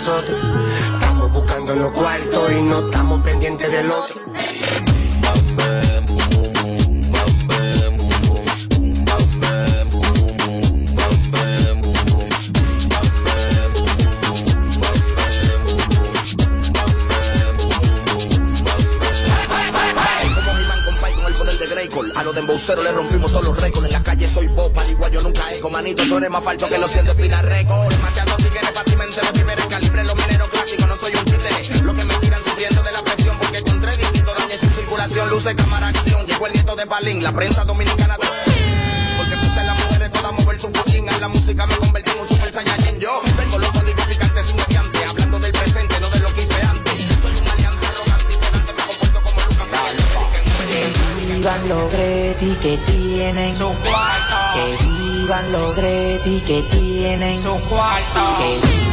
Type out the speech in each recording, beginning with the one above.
Estamos buscando los cuartos y no estamos pendientes del otro. A los de le rompimos todos los récords. En la calle soy bopa, igual yo nunca ego. Manito, tú eres más falso que lo la prensa dominicana. Porque puse las mujeres todas mover su fucking. A la música me convertí en un super saiyajin. Yo vengo loco, digo picante sin mediante. Hablando del presente, no de lo que hice antes. Soy un maleante arrogante y me comporto como Lucas. Vivan los Greti que tienen su cuarto. Que vivan los Greti que tienen su cuarto. Que vivan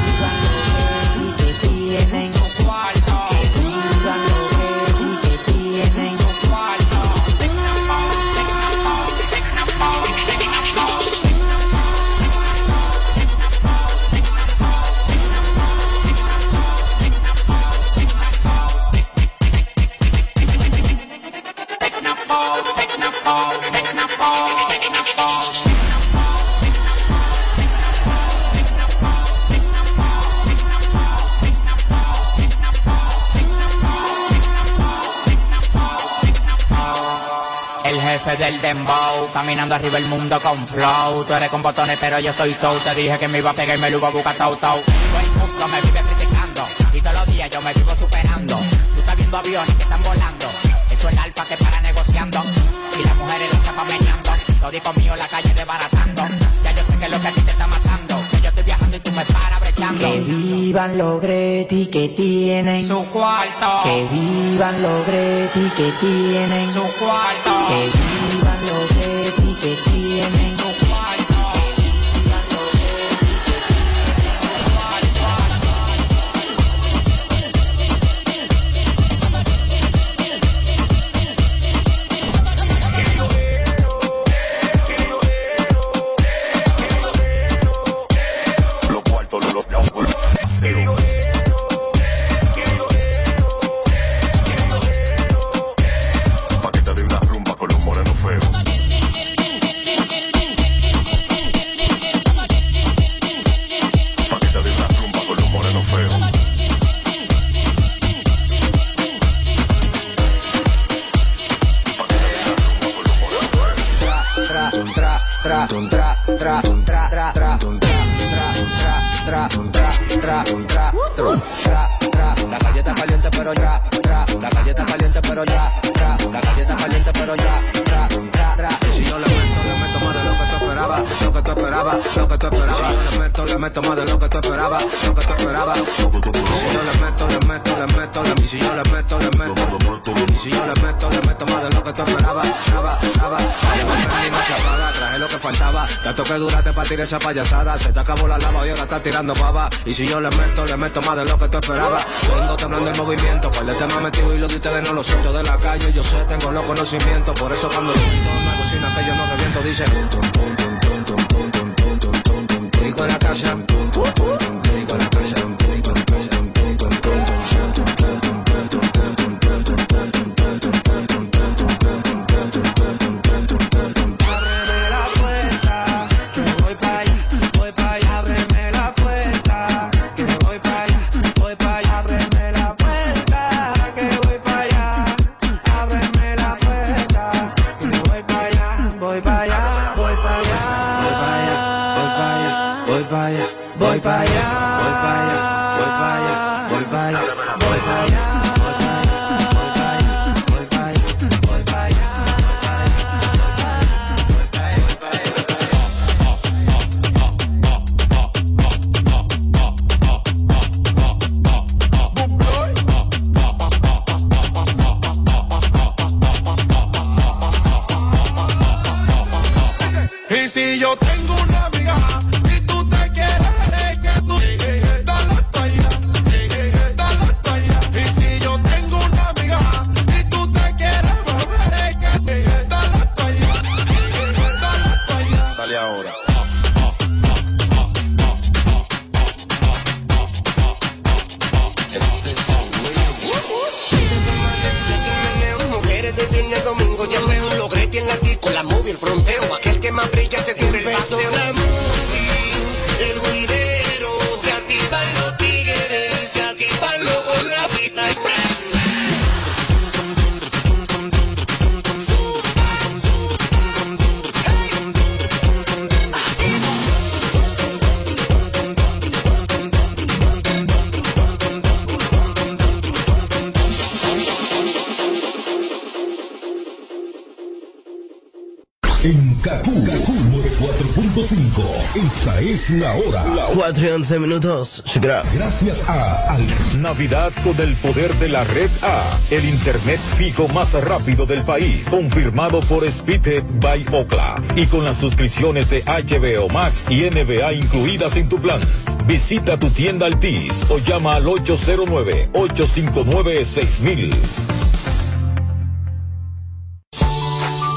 caminando arriba el mundo con flow. Tú eres con botones, pero yo soy tow. Te dije que me iba a pegar y me lo iba a buscar tau tau. Todo el mundo me vive criticando y todos los días yo me vivo superando. Tú estás viendo aviones que están volando. Eso es el alfa que para negociando y las mujeres lo chapan meneando. Lo digo mío la calle desbaratando. Ya yo sé que lo que a ti te está matando. Que yo estoy viajando y tú me paras brechando. Que vivan los Greti que tienen Su cuarto. Que vivan los Greti que tienen Su cuarto. Que vivan los DNA. Si yo le meto, le meto más de lo que tú esperabas. Vengo temblando el movimiento, par de temas metido y lo de no lo siento de la calle. Yo sé, tengo los conocimientos, por eso cuando siento una cocina que yo no reviento, dice. 4 y 11 minutos. Gracias a Al. Navidad con el poder de la red A, el internet fijo más rápido del país, confirmado por Speedtech by Okla y con las suscripciones de HBO Max y NBA incluidas en tu plan. Visita tu tienda Altis o llama al 809-859-6000.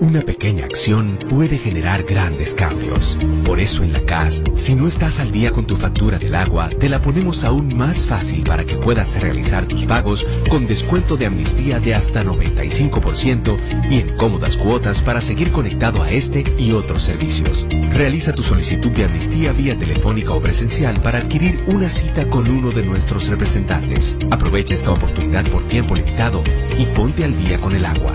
Una pequeña acción puede generar grandes cambios. Por eso en la CAS, si no estás al día con tu factura del agua, te la ponemos aún más fácil para que puedas realizar tus pagos con descuento de amnistía de hasta 95% y en cómodas cuotas para seguir conectado a este y otros servicios. Realiza tu solicitud de amnistía vía telefónica o presencial para adquirir una cita con uno de nuestros representantes. Aprovecha esta oportunidad por tiempo limitado y ponte al día con el agua.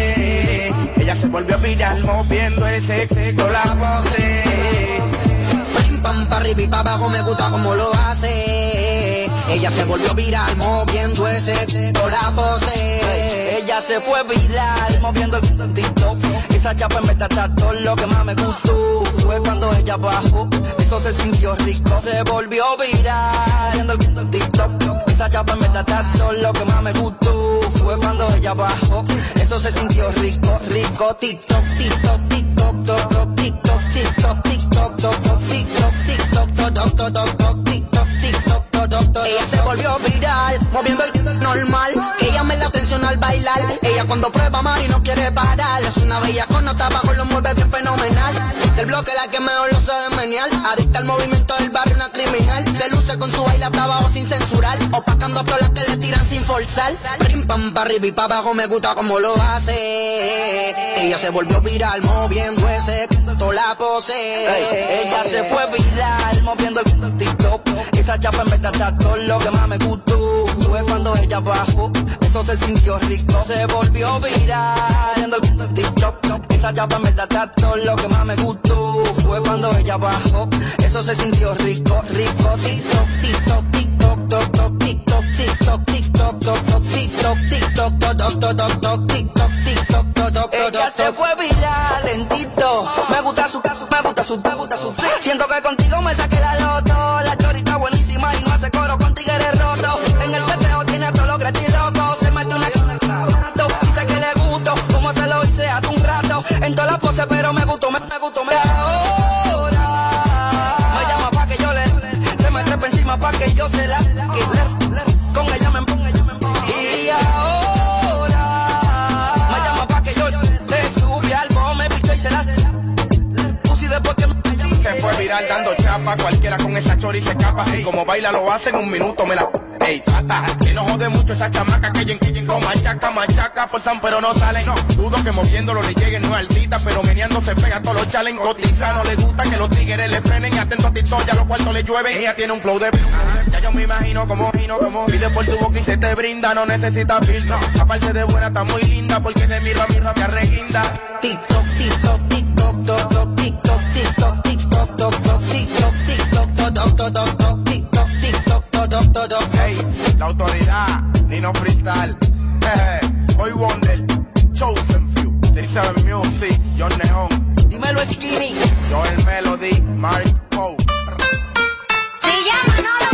Ella se volvió viral moviendo ese sexo la pose. Pam, pa' arriba y pa' abajo, me gusta como lo hace. Ella se volvió viral moviendo ese con la pose. Ella se fue viral moviendo el TikTok. Esa chapa en verdad está todo lo que más me gustó. Fue cuando ella bajó, eso se sintió rico. Se volvió viral viendo el TikTok. Esa chapa verdad está todo lo que más me gustó. Fue cuando ella bajó, eso se sintió rico, rico. TikTok, TikTok, TikTok, TikTok, TikTok, TikTok, TikTok, TikTok, toc, toc, toc, toc, TikTok, TikTok. Ella se volvió viral, moviendo el normal. Que llame la atención al bailar. Ella cuando prueba más y no quiere parar. Es una bella con abajo, lo mueve bien fenomenal. Del bloque la que mejor lo sabe menear. Adicta al movimiento del barrio, una criminal. Se luce con su baile hasta abajo sin censurar. Opacando a todas las que le tiran sin forzar. Prim pam, pa' arriba y pa' abajo, me gusta como lo hace. Ella se volvió viral, moviendo ese toda la pose. Ella se fue viral moviendo el TikTok. Esa chapa en verdad está todo lo que más me gustó. Fue cuando ella bajó, eso se sintió rico. Se volvió viral viendo el TikTok. Esa chapa en verdad está todo lo que más me gustó. Fue cuando ella bajó, eso se sintió rico, rico. TikTok, TikTok, TikTok, TikTok, TikTok, TikTok, TikTok, TikTok, toc, toc, toc, TikTok, TikTok, toc, toc, Ella se fue viral lentito. Me gusta su me gusta su, me gusta su. Siento que contigo me saqué la loto. Las poses, pero me gustó, me, me gustó, me ahora. Me llama pa' que yo le, se me trepa encima pa' que yo se la, que con ella me ponga, ella me. Y ahora, me llama pa' que yo le subí al bombe, bicho y se la, puse y después que me Que fue viral dando tapa. Cualquiera con esa chori se escapa. Y como baila lo hace en un minuto, me la... Ey, trata, que no jode mucho esa chamaca que lleguen con machaca, machaca, forzan pero no salen. Dudo que moviéndolo le lleguen, no es altita, pero meneando se pega todos los chalen cotiza. No le gusta que los tigres le frenen y atento a TikTok, ya los cuartos le llueve. Ella tiene un flow de Ya yo me imagino como gino, como pide por tu boca y se te brinda, no necesita filtro. Aparte de buena, está muy linda porque te miro a mi rabia reguinda. TikTok, TikTok, TikTok, TikTok, TikTok, TikTok, TikTok, TikTok, TikTok, toc, toc, toc, toc, tic, toc, tic, toc, toc, toc, toc, toc. Hey, la autoridad, Nino Freestyle. Hoy Wonder, Chosen Few, 37 Music, John Neon. Dímelo Skinny. Yo el Melody, Mark Poe. Se llama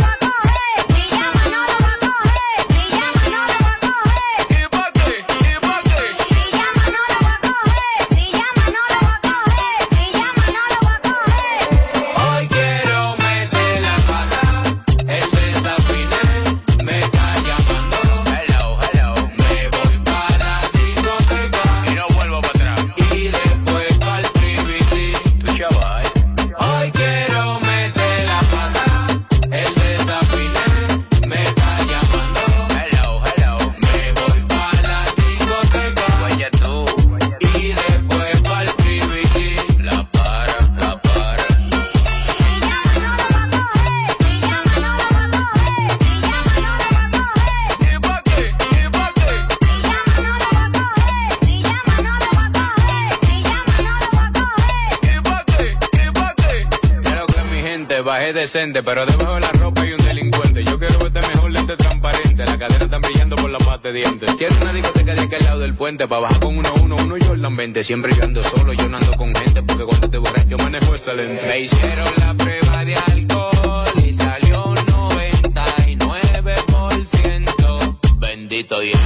pero debajo de la ropa hay un delincuente. Yo quiero verte mejor lente transparente, la cadera está brillando por la paz de dientes. Quiero una discoteca de aquel lado del puente, para bajar con uno, uno, uno y Jordan 20. Siempre yo ando solo, yo no ando con gente, porque cuando te borras yo manejo excelente. Me hicieron la prueba de alcohol y salió 99%. Bendito Dios.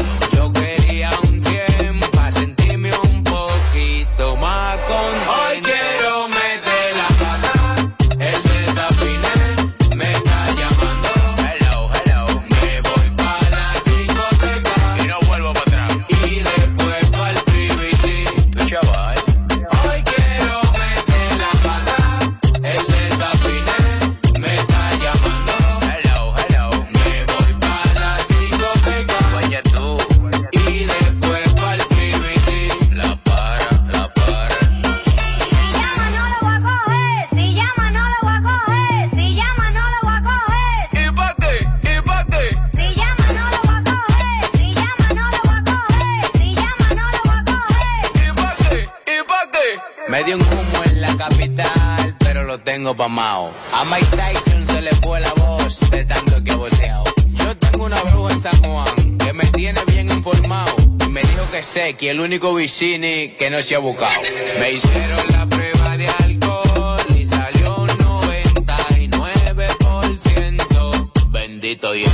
A Mike Tyson se le fue la voz de tanto que voceado. Yo tengo una bruja en San Juan que me tiene bien informado. Y me dijo que sé que el único vicini que no se ha buscado. Me hicieron la prueba de alcohol y salió 99%. Bendito Dios.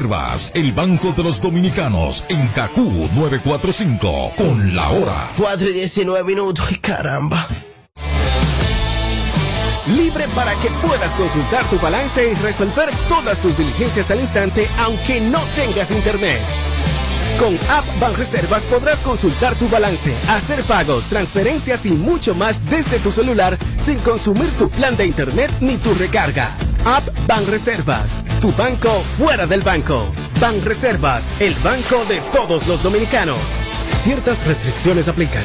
Reservas, el Banco de los Dominicanos, en Cacú 945, con la hora. 4 y 19 minutos, ay caramba. Libre para que puedas consultar tu balance y resolver todas tus diligencias al instante, aunque no tengas internet. Con App Banreservas podrás consultar tu balance, hacer pagos, transferencias y mucho más desde tu celular sin consumir tu plan de internet ni tu recarga. App Banreservas, tu banco fuera del banco. Banreservas, el banco de todos los dominicanos. Ciertas restricciones aplican.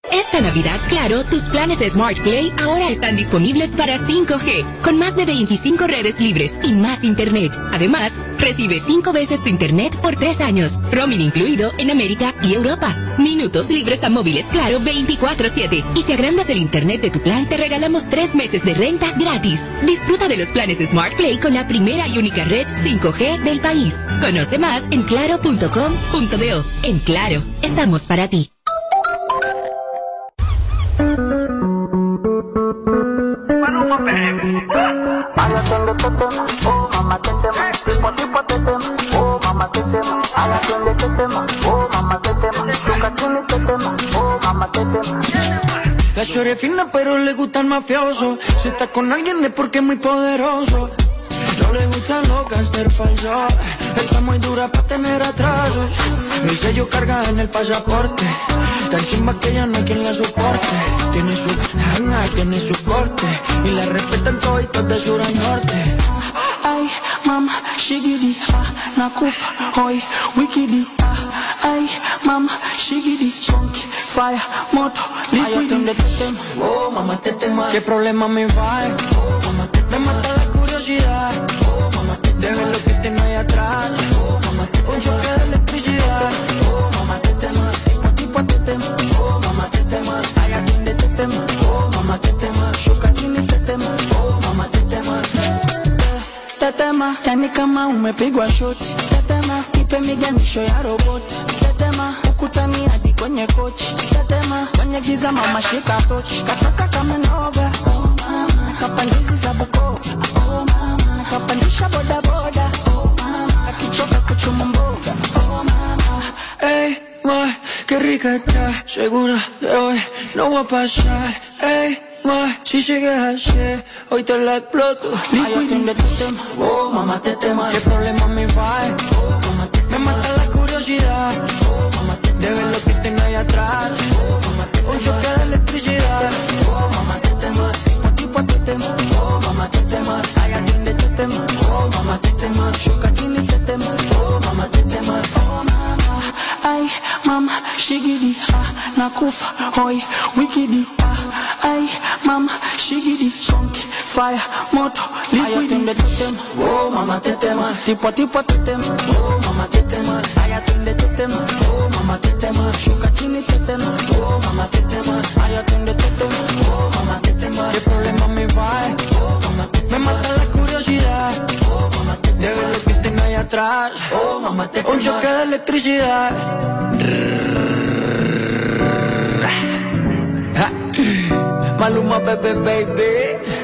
Navidad, claro, tus planes de Smart Play ahora están disponibles para 5G, con más de 25 redes libres y más internet. Además, recibe 5 veces tu internet por 3 años, roaming incluido en América y Europa. Minutos libres a móviles claro 24/7. Y si agrandas el internet de tu plan, te regalamos 3 meses de renta gratis. Disfruta de los planes de Smart Play con la primera y única red 5G del país. Conoce más en claro.com.do. En Claro, estamos para ti. La chore fina pero le gusta el mafioso Si está con alguien es porque es muy poderoso No le gustan los gangster falsos Está muy dura para tener atrasos Mi sello carga en el pasaporte Tan chimba que ya no hay quien la soporte Tiene su jana, tiene su corte Y la respetan toditos de sur a norte Ay, mama, shigidi, ha, nakufa, hoy, wikidi, ah. Ay, mama, shigidi, chunky, fire, moto, liquidi. Oh, mamá, te tema. ¿Qué problema me va? Oh, mamá, te Me mata la curiosidad. Oh, mamá, te Deja lo que tengo ahí atrás. Oh, mamá, te Un choque de electricidad. Oh, mamá, te tema. Tipo, tipo, te tema. Oh, mamá, te tema. Ay, atiende, te tema. Oh, mamá, te tema. Shuka, chini, te tema. Oh, mamá, te tema. Tetema, yani kama umepigwa shoti. Tetema, ipe miganisho ya roboti. Tetema, ukutani hadi kwenye kochi. Tetema, kwenye giza mama shika tochi. Kataka kama noga. Oh kapandizi za Bukoba. Oh mama, kapandisha boda boda. Oh mama, akichoka kuchuma mboga. Oh mama, hey, ma, qué rica está. Segura de hoy no voy a pasar. Hey, ma, si llegué ayer, hoy te la exploto. Ay, atiende tu tema. Oh, mamá, te tema. ¿Qué problema me va? Oh, mamá, te Me mata la curiosidad. Oh, mamá, te De ver lo que tengo ahí atrás. Oh, mamá, te Un choque de electricidad. Tipo, tipo, te tema. Oh, mamá, te tema. Ay, atiende tu tema. Oh, mamá, te tema. Shuka, chini, te tema. Oh, mamá, te tema. Oh, mama. Ay, mama, shigidi, ha, nakufa, hoi, wikidi, ah. Ay, mama, shigidi, chunky, fire, moto, liquidi. Ay, tu tema. Oh, mama, te tema. Tipo a tipo te tema. Oh, mama, te tema. Ay, atiende tu tema. Oh, mama, te tema. Shuka chini te tema. Oh, mama, te tema. Ay, atrás. Oh, mama, te. Un choque de electricidad. Maluma, bebé, baby. Si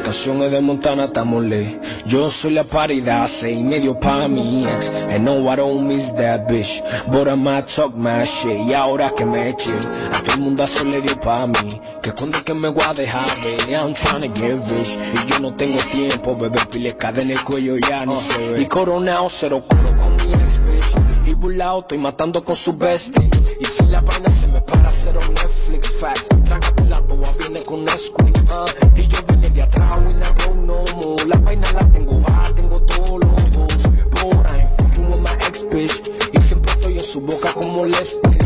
la canción es de Montana, estamos ley. Yo soy la paridad, seis y medio pa' mi ex. And no, I don't miss that bitch. But I might talk my shit. Y ahora que me eché, a todo el mundo se le dio pa' mí. Que cuando es que me voy a dejar, baby, I'm trying to get rich. Y yo no tengo tiempo, bebé, pile cadena en el cuello ya no sé. Y coronado, cero coro con mi ex, Y burlado, estoy matando con su bestie. Y si la vaina se me para un Netflix facts. Trágate la toa, viene con Nesquik. ah. y yo vine de atrás, I go no more. La vaina la tengo baja, tengo todos los ojos. But I'm fucking with my ex bitch. Y siempre estoy en su boca como Leslie.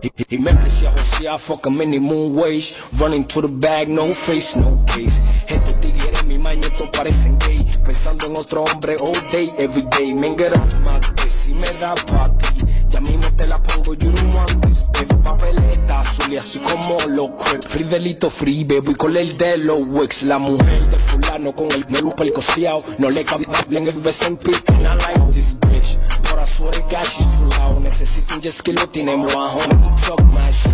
Y, y, y me José, I fuck a minimum wage. Running to the bag, no face, no case. Estos tigres mi mañetos parecen gay. Pensando en otro hombre all day, every day. Men get off my me da pa' ti. Ya mismo te la pongo, you don't want this beef. Papeleta azul y así como lo crep. Free delito free, baby, con el de los Wix. La mujer de fulano con el lupa el costeado. No le cabe bien el beso en pis. I like this bitch. But I swear to she's too loud. Necesito un jet ski, lo tenemos a home. Talk my shit.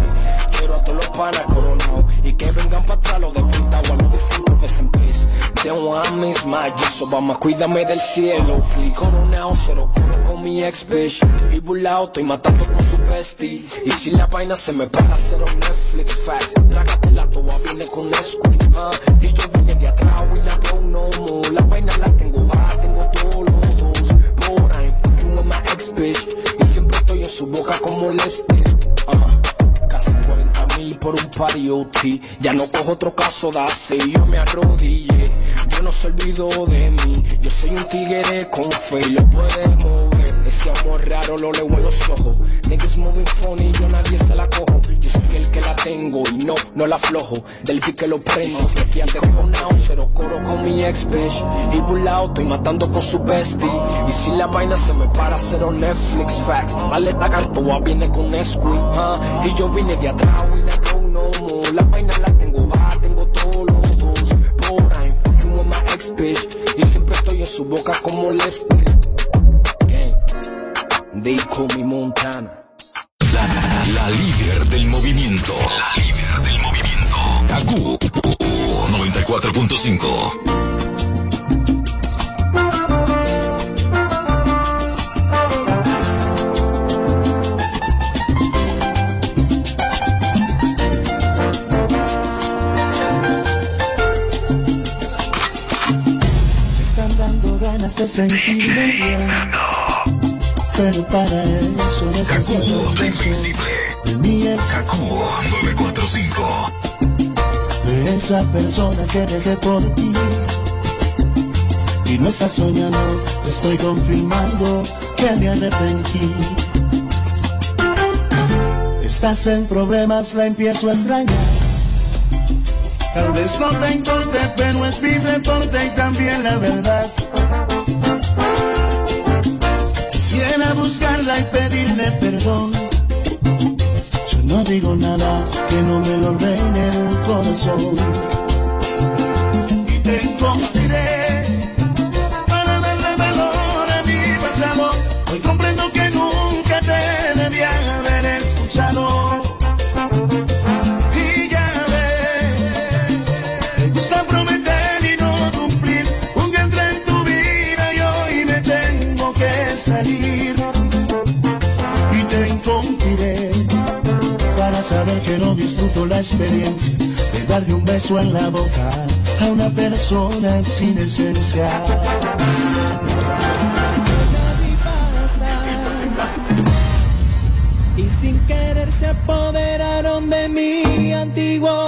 Quiero a todos los panas coronados. Y que vengan para atrás los de Pentagua, los de They want me is my so vamos, cuídame del cielo, please. Coronado, se lo curo con mi ex bitch. Y burlao, estoy matando con su bestie. Y si la vaina se me para un Netflix facts. Trágate la toa, viene con Nesquik. ah. y yo vine de atrás, y la veo no more. La vaina la tengo baja, tengo todos los dos. But I'm fucking with my ex bitch. Y siempre estoy en su boca como lipstick. ah. Casi 40 mil por un party OT. Ya no cojo otro caso de y yo me arrodillé. Yo no se olvido de mí. Yo soy un tigre con fe y lo puedes mover. Ese amor raro lo leo en los ojos. Niggas moving funny, yo nadie se la cojo. Yo soy el que la tengo y no, no la aflojo. Del pique lo prendo. Y ante cojonao, cero coro con mi ex bitch. Y burlao, estoy matando con su bestie. Y si la vaina se me para, cero Netflix facts. Maleta cartoa viene con Nesquik. Y yo vine de atrás, y go no more. La vaina la bitch. Y siempre estoy en su boca como lipstick. They call me Montana. La, la líder del movimiento. La líder del movimiento. Kaku 94.5. sentirme bien. Pero para eso necesito beso de mi ex. Kaku 945. De esa persona que dejé por ti. Y no estás soñando, estoy confirmando que me arrepentí. Estás en problemas, la empiezo a extrañar. Tal vez no te importe, pero es mi reporte y también la verdad. Buscarla y pedirle perdón. Yo no digo nada que no me lo ordene el corazón. Y te encontraré la experiencia de darle un beso en la boca a una persona sin esencia. Y sin querer se apoderaron de mi antiguo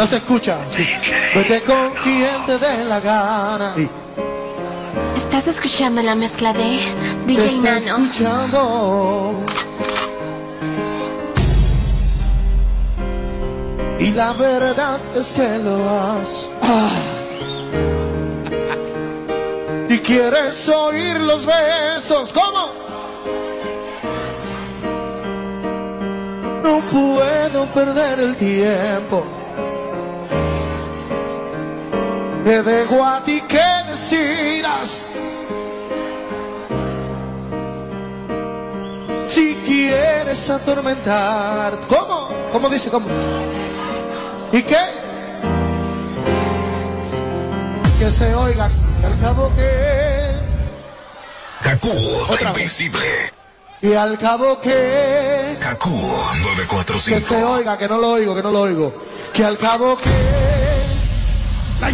No se escucha. Vete con quien te dé la gana. Estás escuchando la mezcla de DJ Está Nano. escuchando. Y la verdad es que lo has. Ah. Y quieres oír los besos. ¿Cómo? No puedo perder el tiempo. Te dejo a ti que decidas. Si quieres atormentar. ¿Cómo? ¿Cómo dice? ¿Cómo? ¿Y qué? Que se oiga. que Al cabo que. Vez. Invencible. Y al cabo que. Kaku Que se 945. oiga, que no lo oigo, que no lo oigo. Que al cabo que.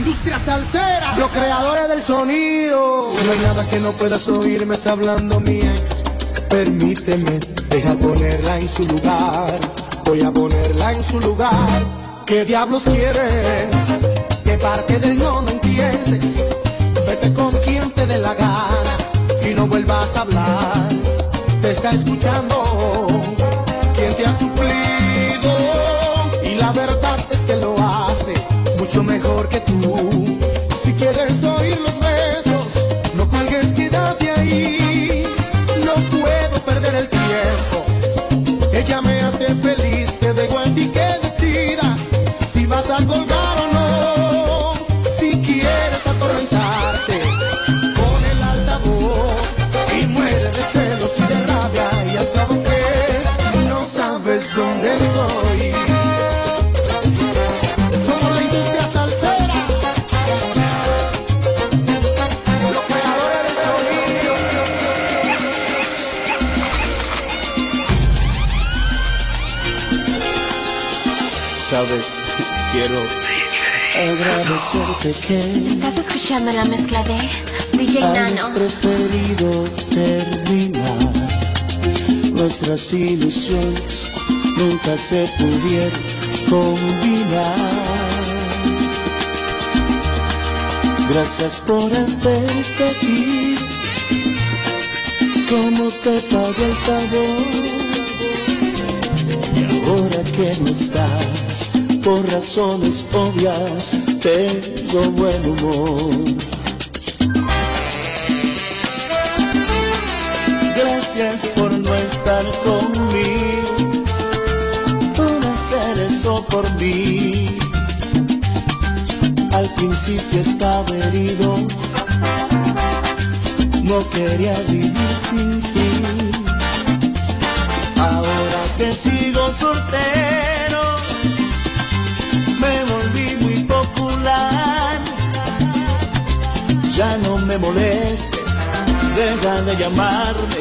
Industria salsera. Los creadores del sonido. No hay nada que no puedas oír, me está hablando mi ex. Permíteme, deja ponerla en su lugar. Voy a ponerla en su lugar. ¿Qué diablos quieres? ¿Qué parte del no no entiendes? Vete con quien te dé la gana y no vuelvas a hablar. Te está escuchando quiero agradecerte que Estás escuchando la mezcla de DJ Nano. preferido terminar. Nuestras ilusiones nunca se pudieron combinar. Gracias por hacerte ir. ¿Cómo te pago el favor? Y ahora que no estás, por razones obvias, tengo buen humor. Gracias por no estar conmigo, por hacer eso por mí. Al principio estaba herido, no quería vivir sin ti. Ahora que sigo soltero, me molestes, deja de llamarme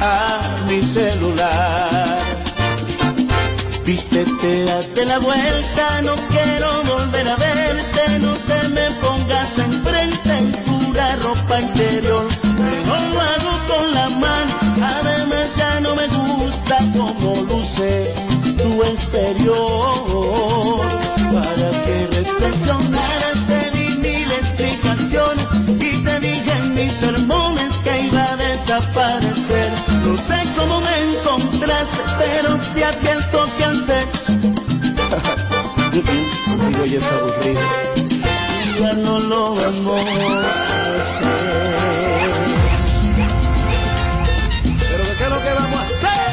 a mi celular. Vístete, date la vuelta, no quiero volver a verte, no te me pongas enfrente en pura ropa interior. Mejor lo hago con la mano, además ya no me gusta cómo luce tu exterior. Advierto que al sexo Conmigo ya es aburrido. ya no lo vamos a hacer. Pero ¿qué es lo que vamos a hacer?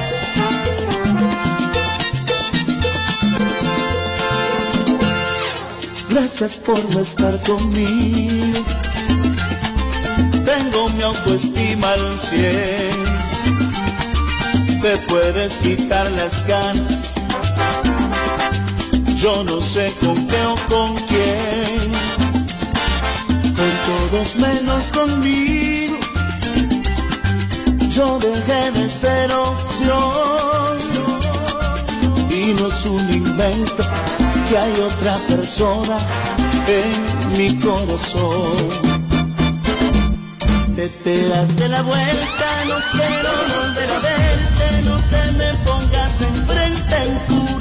Gracias por no estar conmigo. Tengo mi autoestima al cien. Puedes quitar las ganas. Yo no sé con qué o con quién. Con todos menos conmigo. Yo dejé de ser opción. Y no es un invento que hay otra persona en mi corazón. Te, te date la vuelta, no quiero volver a verte,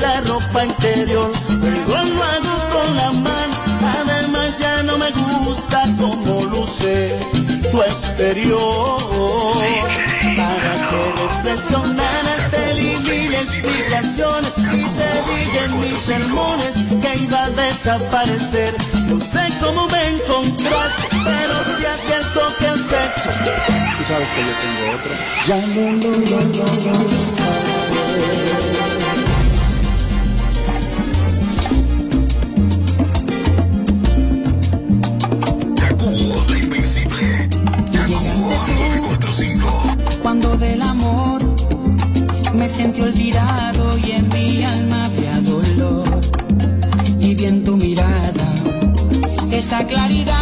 pura ropa interior. Luego lo hago con la mano, además ya no me gusta cómo luce tu exterior. Para que reflexionaras te di mil explicaciones y te dije en mis sermones que iba a desaparecer. No sé cómo me encontraste, pero te advierto que el sexo Tú sabes que yo tengo otra. ya no lo vamos a hacer. Claridad.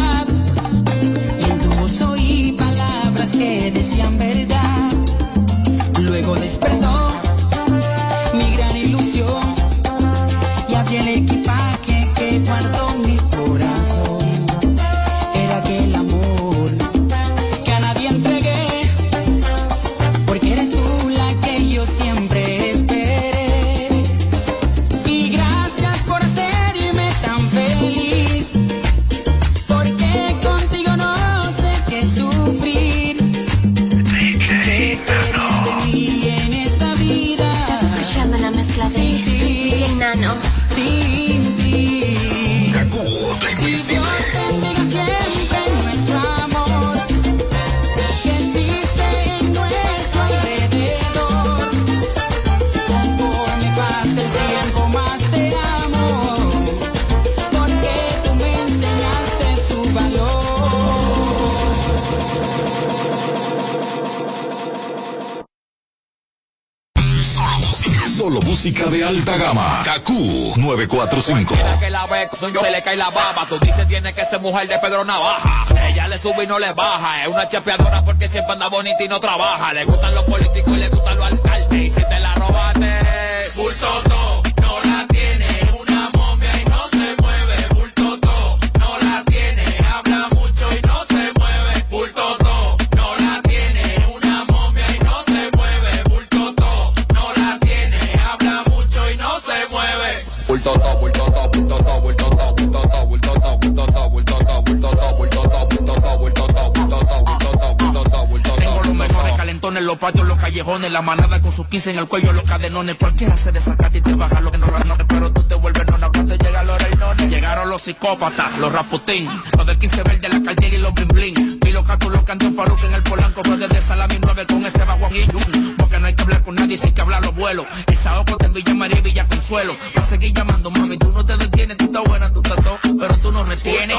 945. Cualquiera que la ve, yo, se le cae la baba. Tú dices tiene que ser mujer de Pedro Navaja. Ella le sube y no le baja. Es una chapeadora porque siempre anda bonita y no trabaja. Le gustan los políticos y le callejones, la manada con sus 15 en el cuello, los cadenones. Cualquiera se desacata y te baja lo que no pero tú te vuelves nona cuando llega los reinones. Llegaron los psicópatas, los raputín, los del 15 verde, la cartera y los bling bling. Y los catos, los cantos Faruk en el polanco, pero desde Salami 9 con ese baguán y. Porque no hay que hablar con nadie sin que hablar los vuelos. El saoco en Villa María y Villa Consuelo. Va a seguir llamando, mami, tú no te detienes, tú estás buena, tú estás todo, pero tú no retienes.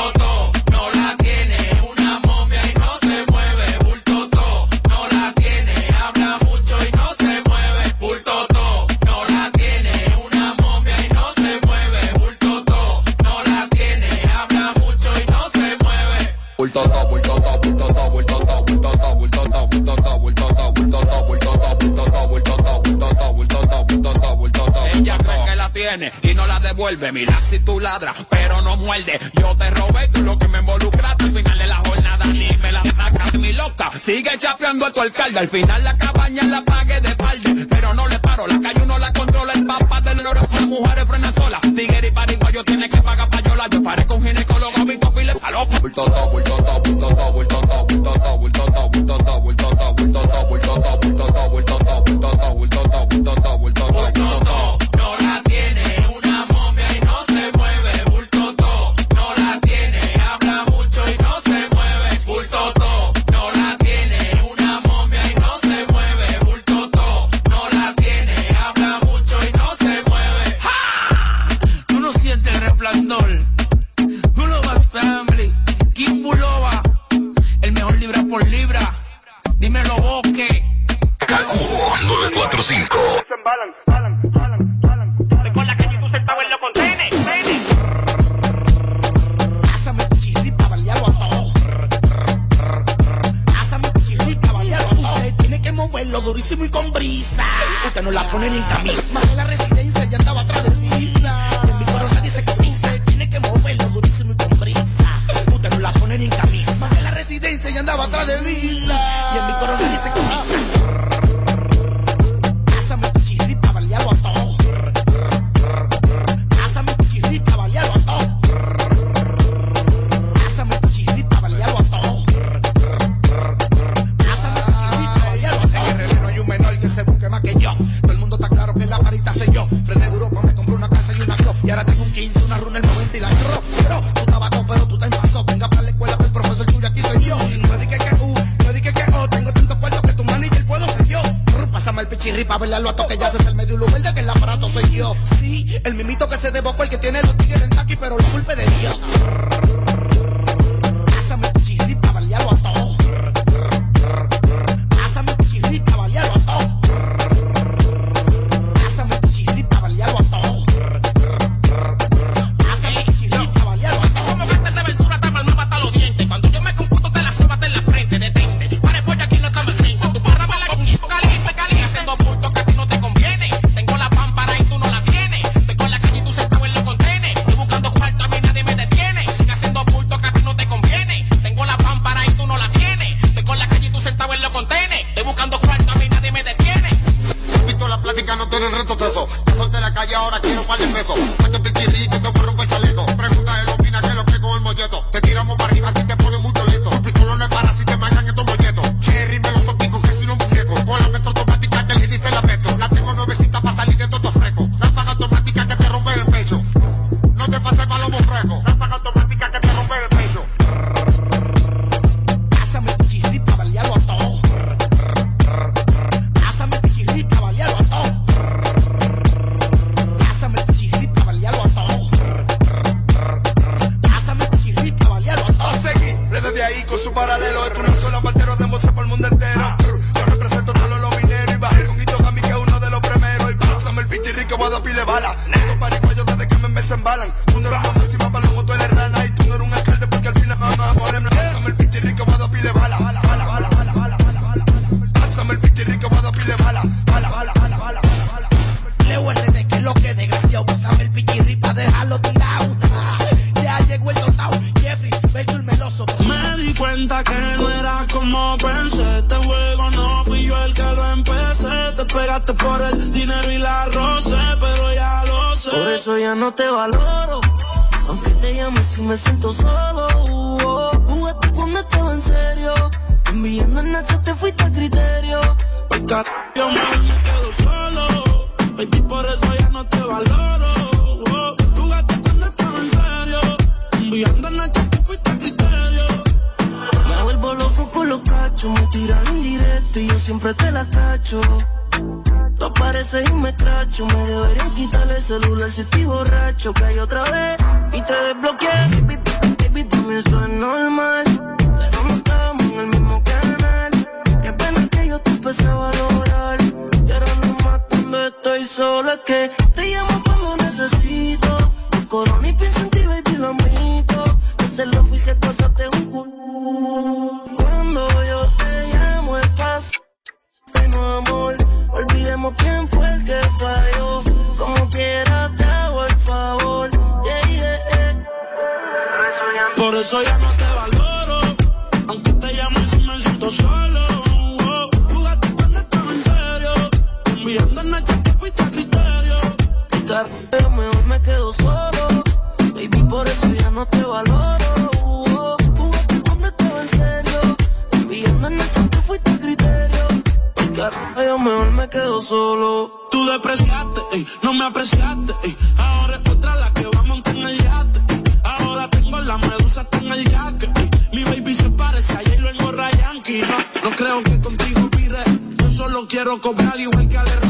vuelve. Mira si tú ladras, pero no muerde. Yo te robé, tú lo que me involucraste. Al final de la jornada ni me la sacas, mi loca. Sigue chapeando a tu alcalde. Al final la cabaña la pague de balde. Pero no le paro, la calle uno la controla. El papá del oro las mujeres frena sola. Tigre y pariguayo tiene que pagar payola. Yo paré con ginecólogo, mi papi le paló. Bulto, siente el resplandor. Bulova's Family, Kim Bulova, el mejor libra por libra. Dímelo, bosque. KQ 945. Con moverlo durísimo y con brisa. Usted no la pone ni en camisa. la residencia solo es que te valoro. Jugaste cuando estaba en serio. Enviando noches que fuiste criterio. Porque yo mejor me quedo solo. Tú despreciaste, ey, no me apreciaste, ey. Ahora es otra la que va a montar en el yate. Ahora tengo la medusa hasta en el yaque. Mi baby se parece a J-Lo en Gorra Yankee. No, no creo que contigo pide. Yo solo quiero cobrar igual que Ale Rodríguez.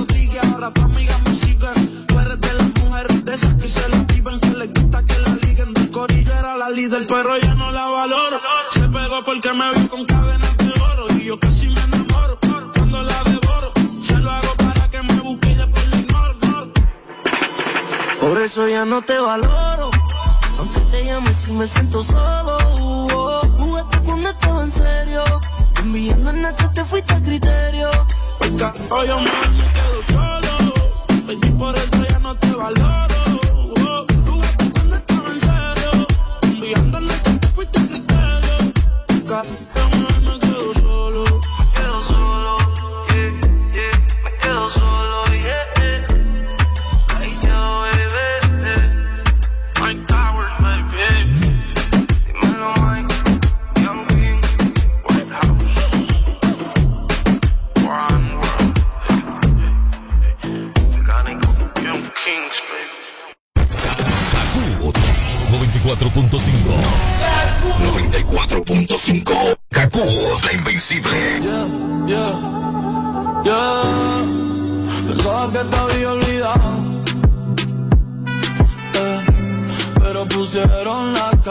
Porque me vio con cadenas de oro. Y yo casi me enamoro cuando la devoro. Se lo hago para que me busque y después la ignoro. no. Por eso ya no te valoro. Aunque te llame si me siento solo. Uh, jugaste cuando estaba en serio. Enviando en noche te fuiste a criterio. Hoy yo me quedo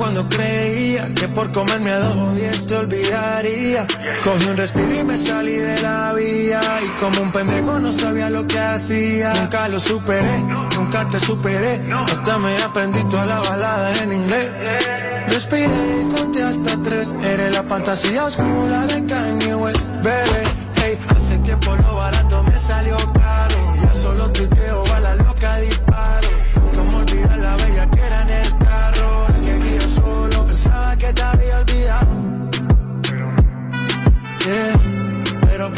Cuando creía que por comerme a dos diez te olvidaría. Cogí un respiro y me salí de la vía. Y como un pendejo no sabía lo que hacía. Nunca lo superé, nunca te superé. Hasta me aprendí toda la balada en inglés. Respiré y conté hasta tres. Eres la fantasía oscura de Kanye West. Bebé, hey, hace tiempo lo barato me salió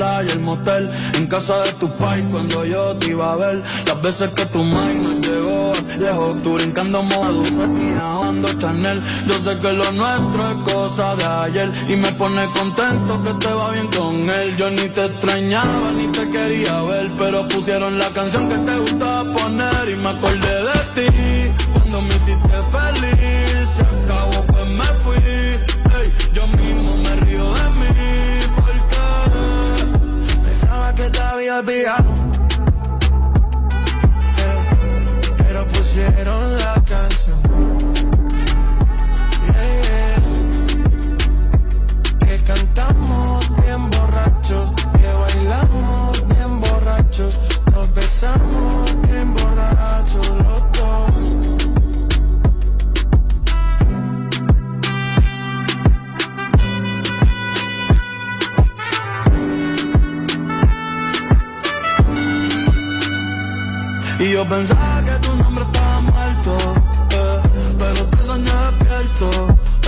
Playa, el motel, en casa de tu país cuando yo te iba a ver, las veces que tu mind no llegó lejos, tú brincando modusa y lavando Chanel, yo sé que lo nuestro es cosa de ayer y me pone contento que te va bien con él, yo ni te extrañaba ni te quería ver, pero pusieron la canción que te gustaba poner y me acordé de ti, cuando me hiciste feliz, se acabó pues me fui, había olvidado. Pero pusieron la canción. Yeah. Que cantamos bien borrachos, que bailamos bien borrachos, nos besamos pensaba que tu nombre estaba muerto, eh, pero te soñé despierto.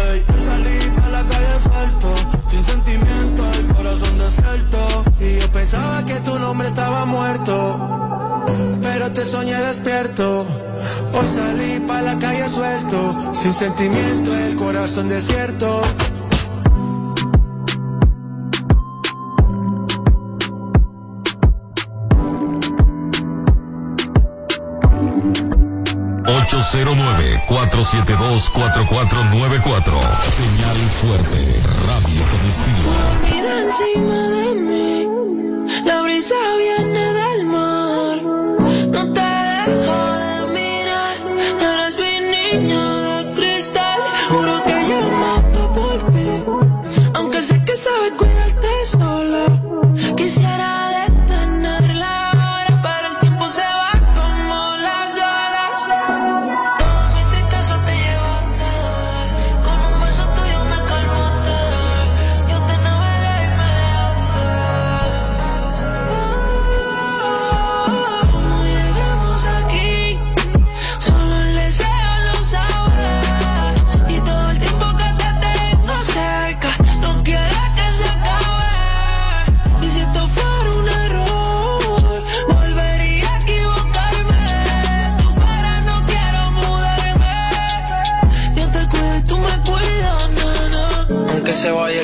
Ey, yo salí para la calle suelto, sin sentimiento, el corazón desierto. Y yo pensaba que tu nombre estaba muerto, pero te soñé despierto. Hoy salí para la calle suelto, sin sentimiento, el corazón desierto. Nueve-472-4494. Señal fuerte, radio con estilo. Encima de mí, la brisa viene del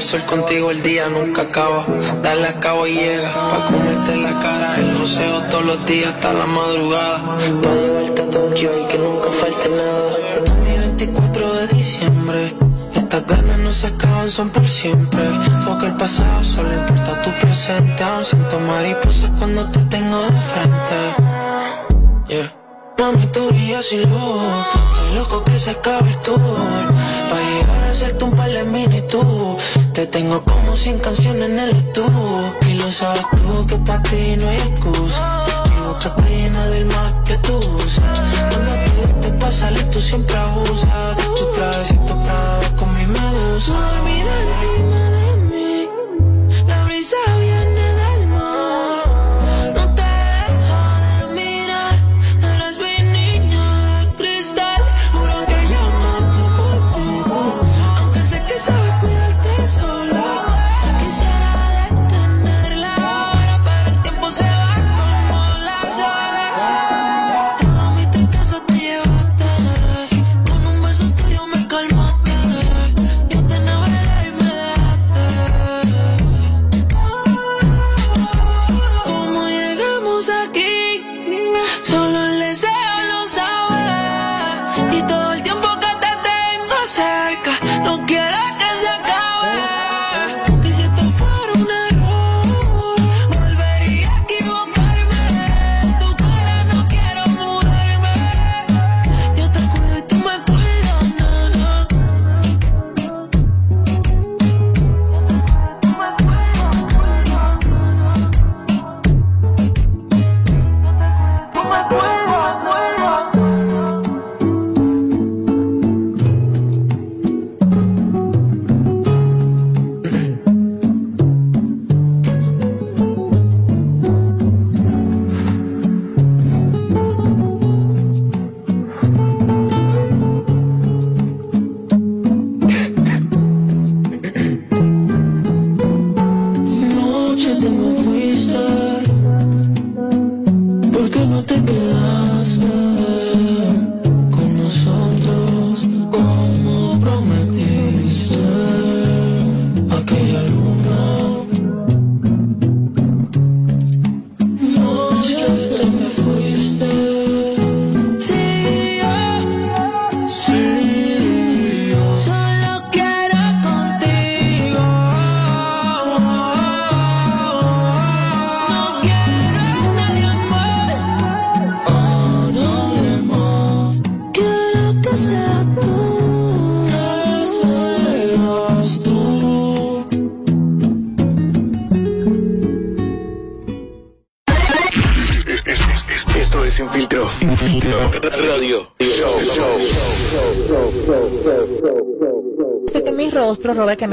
sol contigo, el día nunca acaba. Dale a cabo y llega. Pa' comerte la cara, el joseo todos los días hasta la madrugada. Pa' llevarte a Tokio y que nunca falte nada. Mi 24 de diciembre. Estas ganas no se acaban, son por siempre. Foca el pasado, solo importa tu presente. Aún siento mariposas cuando te tengo de frente. Yeah. Mami, tú brillas sin luz. Estoy loco que se acabe el tour. Pa' llegar a hacerte un par de mini tú. Te tengo como 100 canciones en el estudio. Y lo sabes tú que pa' ti no hay excusa. Mi boca está llena del más que tú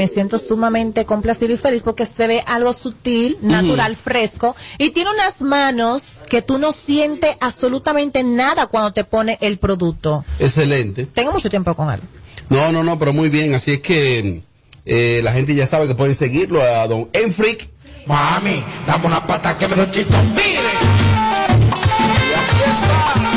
me siento sumamente complacido y feliz porque se ve algo sutil, natural, fresco y tiene unas manos que tú no sientes absolutamente nada cuando te pone el producto. Excelente. Tengo mucho tiempo con él. No, no, no, pero muy bien. Así es que eh, la gente ya sabe que pueden seguirlo a Don Enfric. Mami, dame una pata que me doy chito. Mire. Y aquí está.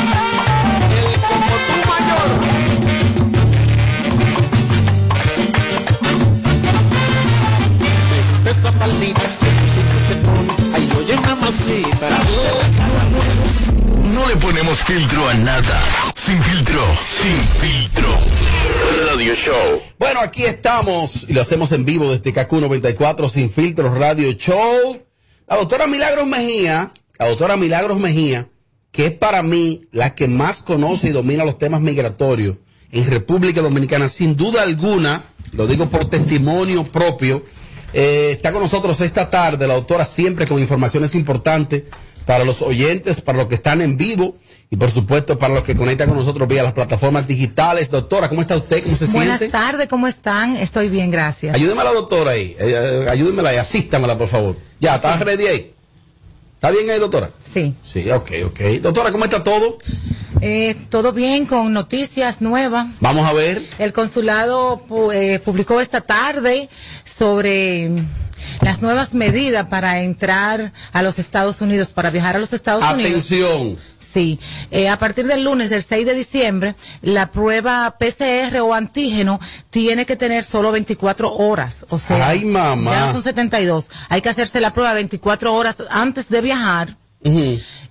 Que te. Ay, oye, mamacita. No le ponemos filtro a nada. Sin filtro, sin filtro. Radio Show. Bueno, aquí estamos y lo hacemos en vivo desde KQ 94 Sin Filtros Radio Show. La doctora Milagros Mejía, la doctora Milagros Mejía, que es para mí la que más conoce y domina los temas migratorios en República Dominicana, sin duda alguna, lo digo por testimonio propio, eh, está con nosotros esta tarde la doctora siempre con informaciones importantes para los oyentes, para los que están en vivo y por supuesto para los que conectan con nosotros vía las plataformas digitales. Doctora, ¿cómo está usted? ¿Cómo se Buenas siente? tardes, ¿cómo están? Estoy bien, gracias. Ayúdeme a la doctora ahí, eh, eh, ayúdemela y asístamela por favor. Ya, ¿está ready ahí? ¿Está bien ahí, doctora? Sí. Sí, ok, ok. Doctora, ¿cómo está todo? Eh, Todo bien con noticias nuevas. Vamos a ver. El consulado eh, publicó esta tarde sobre las nuevas medidas para entrar a los Estados Unidos, para viajar a los Estados Unidos. Atención. Sí, eh, a partir del lunes, del 6 de diciembre, la prueba PCR o antígeno tiene que tener solo 24 horas. O sea, Ay, mamá. ya son 72. Hay que hacerse la prueba 24 horas antes de viajar.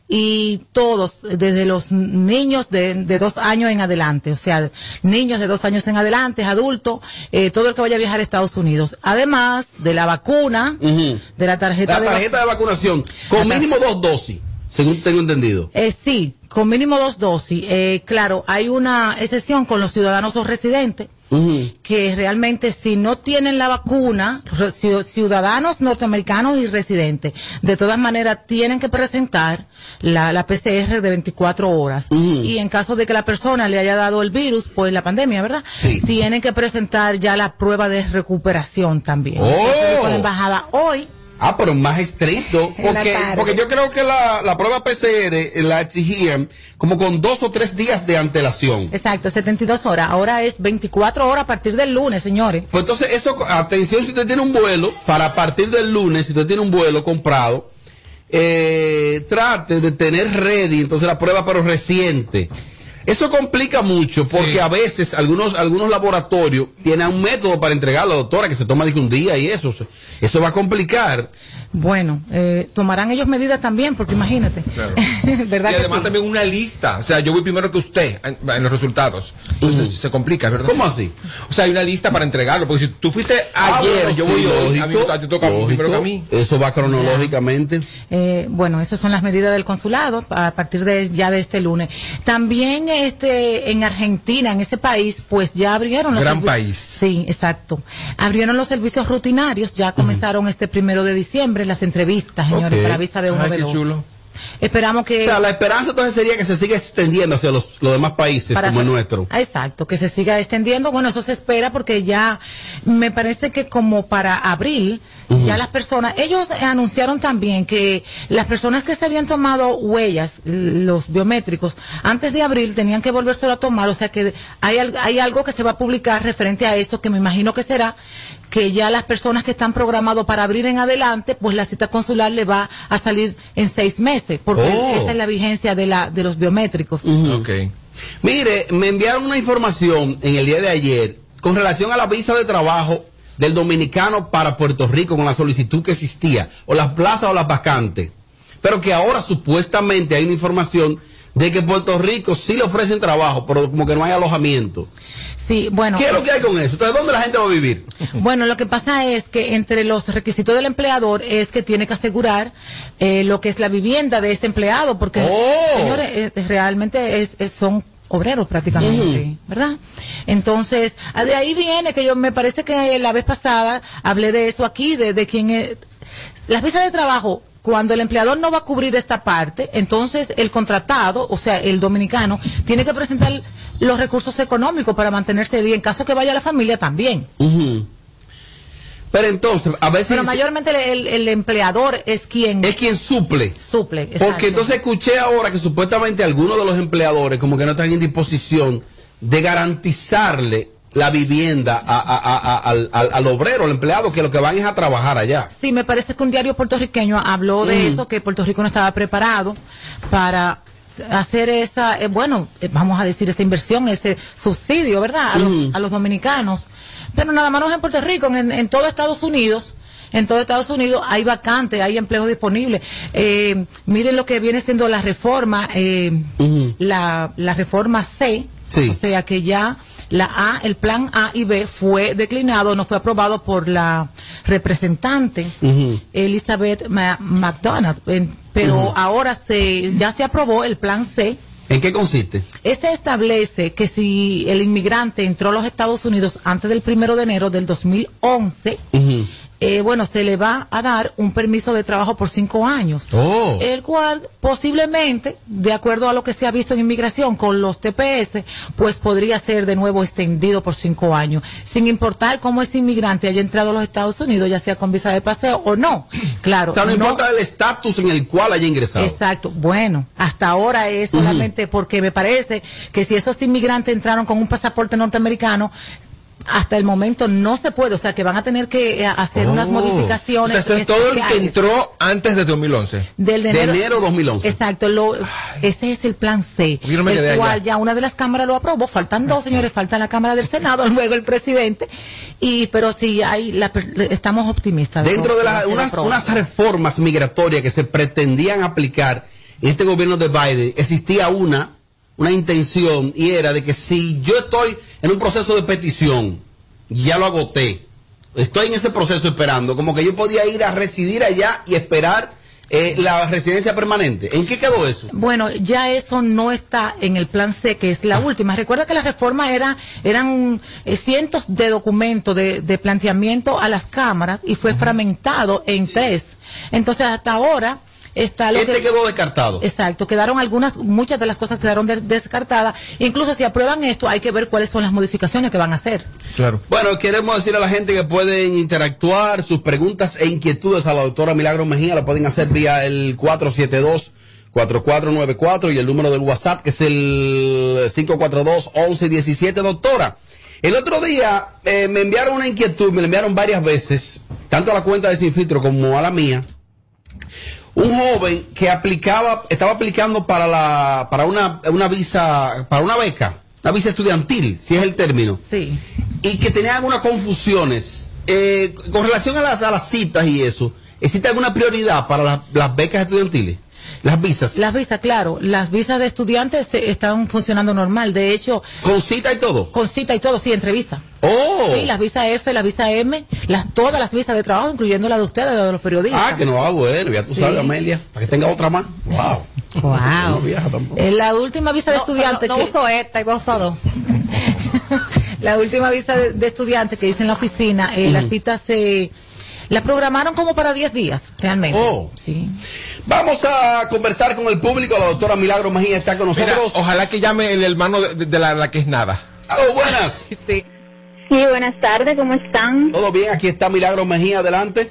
Y todos, desde los niños de, de dos años en adelante, o sea, niños de dos años en adelante, adultos, eh, todo el que vaya a viajar a Estados Unidos. Además de la vacuna, de la tarjeta La de vac- tarjeta de vacunación, con mínimo dos dosis, según tengo entendido. Eh, sí, con mínimo dos dosis. Eh, claro, hay una excepción con los ciudadanos o residentes que realmente si no tienen la vacuna, ciudadanos norteamericanos y residentes, de todas maneras tienen que presentar la, la PCR de 24 horas. Y en caso de que la persona le haya dado el virus, pues la pandemia, ¿verdad? Sí. Tienen que presentar ya la prueba de recuperación también. Oh. Hizo la embajada hoy. Ah, pero más estricto. Porque, porque yo creo que la, la prueba PCR la exigían como con dos o tres días de antelación. Exacto, 72 horas. Ahora es 24 horas a partir del lunes, señores. Pues entonces, eso, atención, si usted tiene un vuelo, para partir del lunes, si usted tiene un vuelo comprado, eh, trate de tener ready, entonces la prueba, pero reciente. Eso complica mucho porque a veces algunos algunos laboratorios tienen un método para entregar a la doctora que se toma de un día y eso. Eso va a complicar. Bueno, eh, tomarán ellos medidas también, porque imagínate. ¿Verdad y que además sí? también una lista. O sea, yo voy primero que usted en, en los resultados. Entonces se complica, ¿verdad? ¿Cómo así? O sea, hay una lista para entregarlo. Porque si tú fuiste Ah, ayer, bueno, yo sí, voy hoy, a mí lógico, te toca lógico. primero que a mí. Eso va cronológicamente. Eh, bueno, esas son las medidas del consulado a partir de ya de este lunes. También este en Argentina, en ese país, pues ya abrieron los Gran país. Sí, exacto. Abrieron los servicios rutinarios, ya comenzaron este primero de diciembre las entrevistas, señores, Ok. para visa de uno Ay, qué veloz. chulo. Esperamos que O sea, la esperanza entonces sería que se siga extendiendo hacia los, los demás países como el hacer- nuestro. Exacto, que se siga extendiendo. Bueno, eso se espera porque ya me parece que como para abril, ya las personas, ellos anunciaron también que las personas que se habían tomado huellas, los biométricos, antes de abril tenían que volvérselo a tomar. O sea que hay, hay algo que se va a publicar referente a eso, que me imagino que será que ya las personas que están programados para abrir en adelante, pues la cita consular le va a salir en seis meses, porque Oh. esa es la vigencia de la de los biométricos. Ujú. Mire, me enviaron una información en el día de ayer con relación a la visa de trabajo del dominicano para Puerto Rico con la solicitud que existía, o las plazas o las vacantes. Pero que ahora supuestamente hay una información de que Puerto Rico sí le ofrecen trabajo, pero como que no hay alojamiento. Sí, bueno. ¿Qué es lo que hay con eso? Entonces, ¿dónde la gente va a vivir? Bueno, lo que pasa es que entre los requisitos del empleador es que tiene que asegurar eh, lo que es la vivienda de ese empleado, porque, Oh. señores, eh, realmente es, es- son obreros prácticamente, ¿verdad? Entonces, ah, de ahí viene que yo me parece que la vez pasada hablé de eso aquí, de, de quién es. Las visas de trabajo cuando el empleador no va a cubrir esta parte, entonces el contratado, o sea, el dominicano, tiene que presentar los recursos económicos para mantenerse y en caso que vaya la familia también. Pero entonces, a veces... Pero mayormente el, el- el empleador es quien es quien suple. suple. exacto. Porque entonces escuché ahora que supuestamente algunos de los empleadores como que no están en disposición de garantizarle la vivienda a- a- al, al- al obrero, al empleado, que lo que van es a trabajar allá. Sí, me parece que un diario puertorriqueño habló de Mm. eso, que Puerto Rico no estaba preparado para hacer esa, eh, bueno, eh, vamos a decir, esa inversión, ese subsidio, ¿verdad? A, los, Mm. a los dominicanos. Pero nada más no es en Puerto Rico, en, en todo Estados Unidos. En todo Estados Unidos hay vacantes, hay empleos disponibles. Eh, miren lo que viene siendo la reforma, eh, la, la reforma C, Sí. o sea que ya la A, el plan A y B fue declinado, no fue aprobado por la representante Elizabeth Ma- McDonald, pero ahora se ya se aprobó el plan C. ¿En qué consiste? Ese establece que si el inmigrante entró a los Estados Unidos antes del primero de enero del 2011, eh, bueno, se le va a dar un permiso de trabajo por cinco años. Oh. El cual posiblemente, de acuerdo a lo que se ha visto en inmigración con los TPS, pues podría ser de nuevo extendido por cinco años, sin importar cómo ese inmigrante haya entrado a los Estados Unidos, ya sea con visa de paseo o no. Claro. O sea, no, importa el estatus en el cual haya ingresado. Exacto. Bueno, hasta ahora es solamente porque me parece que si esos inmigrantes entraron con un pasaporte norteamericano, hasta el momento no se puede, o sea que van a tener que eh, hacer unas Oh. modificaciones. O sea, eso es todo el que entró antes de 2011. Del de enero, 2011. Exacto, lo, ese es el plan C, no me el cual allá. ya una de las cámaras lo aprobó, faltan dos, señores, falta la Cámara del Senado, luego el presidente, y pero sí, hay la, estamos optimistas. Dentro de las que unas, unas reformas migratorias que se pretendían aplicar en este gobierno de Biden, existía una, una intención y era de que si yo estoy en un proceso de petición, ya lo agoté, estoy en ese proceso esperando, como que yo podía ir a residir allá y esperar eh, la residencia permanente. ¿En qué quedó eso? Bueno, ya eso no está en el plan C, que es la última. Recuerda que la reforma era, eran eh, cientos de documentos de, de planteamiento a las cámaras y fue fragmentado en tres. Entonces, hasta ahora está lo Este que... quedó descartado. Exacto, quedaron algunas, muchas de las cosas quedaron de- descartadas. Incluso si aprueban esto, hay que ver cuáles son las modificaciones que van a hacer. Claro. Bueno, queremos decir a la gente que pueden interactuar, sus preguntas e inquietudes a la doctora Milagro Mejía la pueden hacer vía el 472-4494 y el número del WhatsApp que es el 542-1117. Doctora, el otro día eh, me enviaron una inquietud, me la enviaron varias veces, tanto a la cuenta de Sin Filtro como a la mía. Un joven que aplicaba, estaba aplicando para la, para una, una visa, para una beca, una visa estudiantil, si es el término Sí. y que tenía algunas confusiones eh, con relación a las, a las citas y eso. ¿Existe alguna prioridad para las, las becas estudiantiles? Las visas. Las visas, claro, las visas de estudiantes eh, están funcionando normal. De hecho, ¿Con cita y todo? con cita y todo, sí, entrevista. Oh. Sí, las visas F, la visa M, las, todas las visas de trabajo, incluyendo la de ustedes, la de los periodistas. Ah, que no, ah, bueno, ya tú Sí. sabes, Amelia, para que tenga otra más. Wow. Wow. No viaja tampoco. La última visa de No, estudiante no, no que uso esta, iba a usar dos. la última visa de, de estudiante que hice en la oficina, eh, la Ujú. cita se la programaron como para 10 días, realmente. Oh. Sí. Vamos a conversar con el público. La doctora Milagro Mejía está con Mira, nosotros. ojalá que llame el hermano de, de- de la, la que es nada. Aló, buenas. Sí. Sí, buenas tardes, ¿cómo están? Todo bien, aquí está Milagro Mejía, adelante.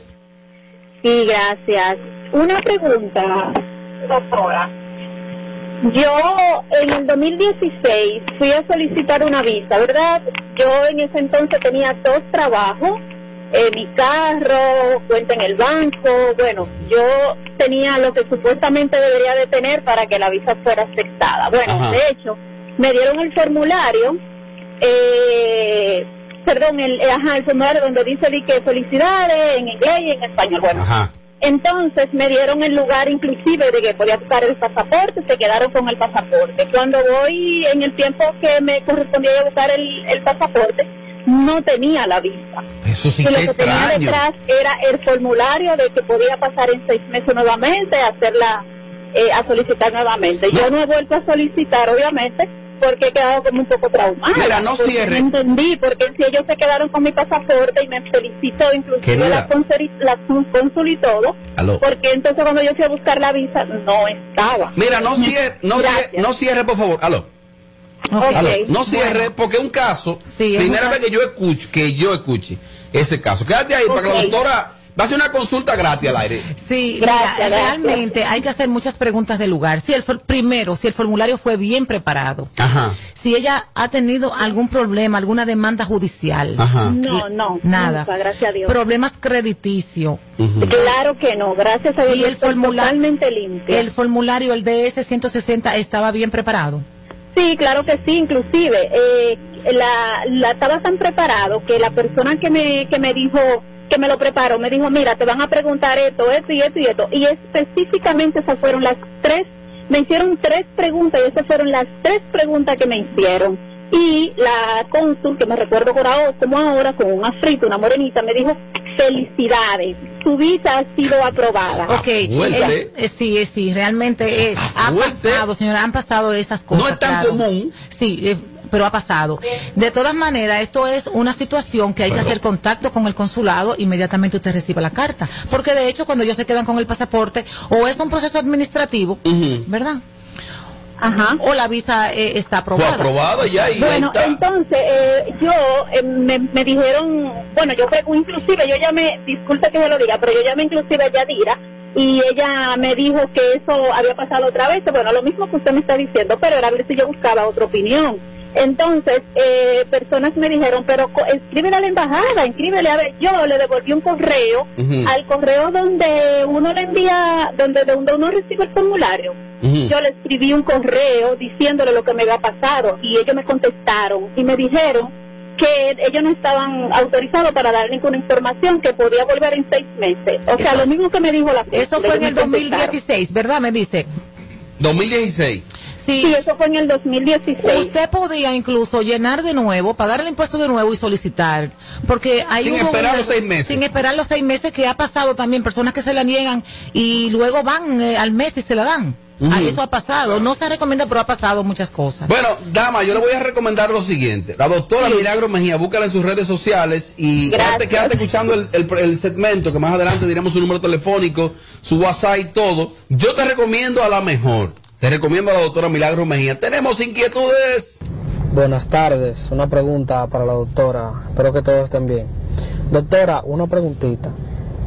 Sí, gracias. Una pregunta, doctora. Yo en el 2016 fui a solicitar una visa, ¿verdad? Yo en ese entonces tenía dos trabajos, eh, mi carro, cuenta en el banco, bueno, yo tenía lo que supuestamente debería de tener para que la visa fuera aceptada. Bueno, Ajá. de hecho, me dieron el formulario, eh, perdón, el, eh, ajá, el formulario donde dice di que felicidades en inglés y en español. Bueno, Ajá. entonces me dieron el lugar inclusive de que podía buscar el pasaporte, se quedaron con el pasaporte. Cuando voy en el tiempo que me correspondía buscar el, el pasaporte, no tenía la visa. Eso sí y lo que tenía detrás era el formulario de que podía pasar en seis meses nuevamente, hacerla, eh, a solicitar nuevamente. Yo no he vuelto a solicitar, obviamente, porque he quedado como un poco traumada. Mira, no cierre. No entendí, porque si ellos se quedaron con mi pasaporte y me felicitó inclusive la cónsul, la cónsul y todo, Aló. porque entonces cuando yo fui a buscar la visa no estaba. Mira, no cierre, no cierre, no cierre, por favor. Aló. No cierre, porque un caso, es primera vez que yo escucho, que yo escuche ese caso. Quédate ahí para que la doctora va a hacer una consulta gratis al aire. Sí, Gracias, mira, gracias. realmente hay que hacer muchas preguntas del lugar. Si el for- primero, si el formulario fue bien preparado, Ajá. si ella ha tenido algún problema, alguna demanda judicial, Ajá. No, no, nada, nunca, gracias a Dios. problemas crediticios. Claro que no, gracias a Dios. Y el formulario, totalmente limpia. el formulario, el DS 160, estaba bien preparado. Sí, claro que sí, inclusive eh, la, la estaba tan preparado que la persona que me, que me dijo, que me lo preparó, me dijo, mira, te van a preguntar esto, esto y esto y esto. Y específicamente esas fueron las tres, me hicieron tres preguntas y esas fueron las tres preguntas que me hicieron. Y la cónsul, que me recuerdo por ahora, como ahora, con un afrito, una morenita, me dijo, felicidades, tu visa ha sido aprobada. Ok, eh, eh, sí, eh, sí, realmente eh, ha pasado, señora, han pasado esas cosas. No es tan claro. común. Sí, eh, pero ha pasado. De todas maneras, esto es una situación que hay que hacer contacto con el consulado inmediatamente usted reciba la carta. Porque de hecho, cuando ellos se quedan con el pasaporte, o es un proceso administrativo, ¿verdad? Ajá. O la visa eh, está aprobada. Fue aprobada ya y Bueno, está. entonces eh, yo eh, me, me dijeron, bueno, yo creo inclusive yo llamé, disculpe que se lo diga, pero yo llamé inclusive a Yadira y ella me dijo que eso había pasado otra vez, bueno, lo mismo que usted me está diciendo, pero era a ver si yo buscaba otra opinión. Entonces, eh, personas me dijeron, pero co- escríbele a la embajada, escríbele, a ver, yo le devolví un correo al correo donde uno le envía, donde, donde uno recibe el formulario. Ujú. Yo le escribí un correo diciéndole lo que me había pasado y ellos me contestaron y me dijeron que ellos no estaban autorizados para dar ninguna información, que podía volver en seis meses. O sea, lo mismo que me dijo la Eso fue en el ellos me contestaron. 2016, ¿verdad? Me dice. 2016. Sí. eso fue en el 2016. Usted podía incluso llenar de nuevo, pagar el impuesto de nuevo y solicitar. Porque hay Sin esperar los seis meses. Sin esperar los seis meses que ha pasado también, personas que se la niegan y luego van eh, al mes y se la dan. Ujú. Ah, Eso ha pasado. No se recomienda, pero ha pasado muchas cosas. Bueno, dama, yo le voy a recomendar lo siguiente. La doctora Milagro Mejía, búscala en sus redes sociales y quédate, quédate escuchando el, el- el segmento que más adelante diremos su número telefónico, su WhatsApp y todo. Yo te recomiendo a la mejor. Te recomiendo a la doctora Milagro Mejía. Tenemos inquietudes. Buenas tardes, una pregunta para la doctora, espero que todos estén bien. Doctora, una preguntita.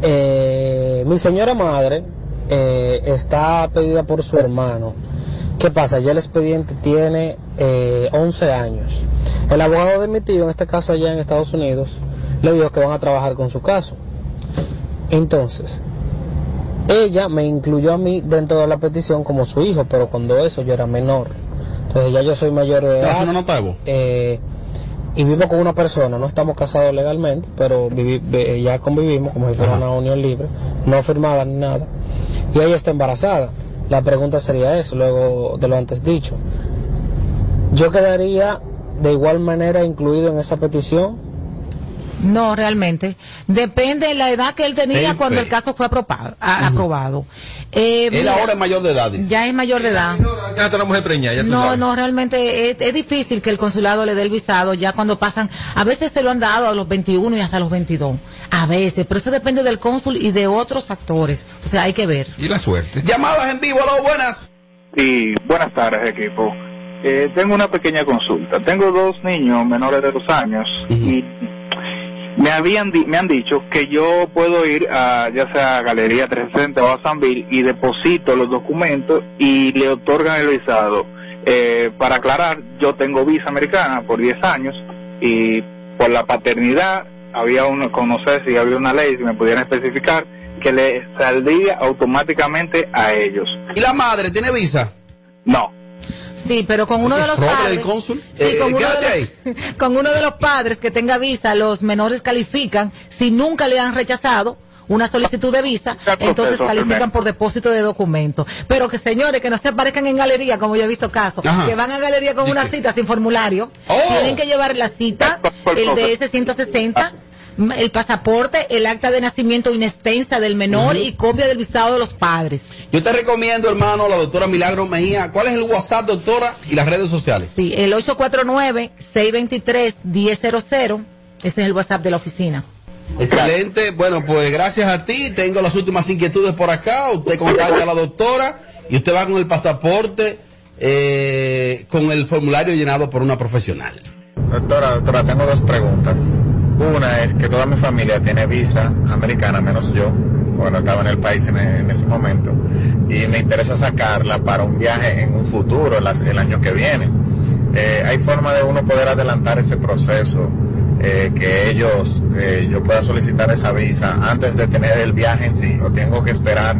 Eh, mi señora madre eh, está pedida por su hermano. ¿Qué pasa? Ya el expediente tiene eh, 11 años. El abogado de mi tío, en este caso allá en Estados Unidos, le dijo que van a trabajar con su caso. Entonces, ella me incluyó a mí dentro de la petición como su hijo, pero cuando eso yo era menor. Entonces ya yo soy mayor de edad. ¿Hace una nota de voz? eh, y vivo con una persona, no estamos casados legalmente, pero vivi- ya convivimos como si fuera una unión libre, no firmada ni nada. Y ella está embarazada. La pregunta sería eso, luego de lo antes dicho. Yo quedaría de igual manera incluido en esa petición. No, realmente. Depende de la edad que él tenía Ten cuando fe. el caso fue aprobado. a- aprobado. Eh, Él mira, ahora es mayor de edad. dice. ya es mayor de edad. Ya está la mujer preñada, ya tú No, sabes. no, realmente es, es difícil que el consulado le dé el visado ya cuando pasan, a veces se lo han dado a los 21 y hasta los 22, a veces, pero eso depende del cónsul y de otros factores, o sea, hay que ver. Y la suerte. Llamadas en vivo, hola, buenas. Sí, buenas tardes equipo. Eh, tengo una pequeña consulta. Tengo dos niños menores de dos años y me habían di- me han dicho que yo puedo ir a ya sea a Galería 360 o a Sanville y deposito los documentos y le otorgan el visado. Eh, para aclarar, yo tengo visa americana por 10 años y por la paternidad había uno, no sé si había una ley, si me pudieran especificar, que le saldría automáticamente a ellos. ¿Y la madre tiene visa? No. Sí, pero con uno de los padres. el cónsul. Sí, Eh, con, uno de los, con uno de los padres que tenga visa, los menores califican, si nunca le han rechazado una solicitud de visa, entonces califican por depósito de documentos. Pero que señores, que no se aparezcan en galería, como yo he visto casos, Ajá. que van a galería con una cita sin formulario, Oh. tienen que llevar la cita, el DS 160, m- el pasaporte, el acta de nacimiento inextensa del menor y copia del visado de los padres. Yo te recomiendo, hermano, la doctora Milagro Mejía. ¿Cuál es el WhatsApp, doctora, y las redes sociales? Sí, el 849-623-1000. Ese es el WhatsApp de la oficina. Excelente. Bueno, pues gracias a ti. Tengo las últimas inquietudes por acá. Usted contacta a la doctora y usted va con el pasaporte eh, con el formulario llenado por una profesional. Doctora, doctora, tengo dos preguntas. Una es que toda mi familia tiene visa americana, menos yo, porque no estaba en el país en, ese momento, y me interesa sacarla para un viaje en un futuro, el año que viene. Eh, ¿Hay forma de uno poder adelantar ese proceso? eh, que ellos, eh, yo pueda solicitar esa visa antes de tener el viaje en sí, o tengo que esperar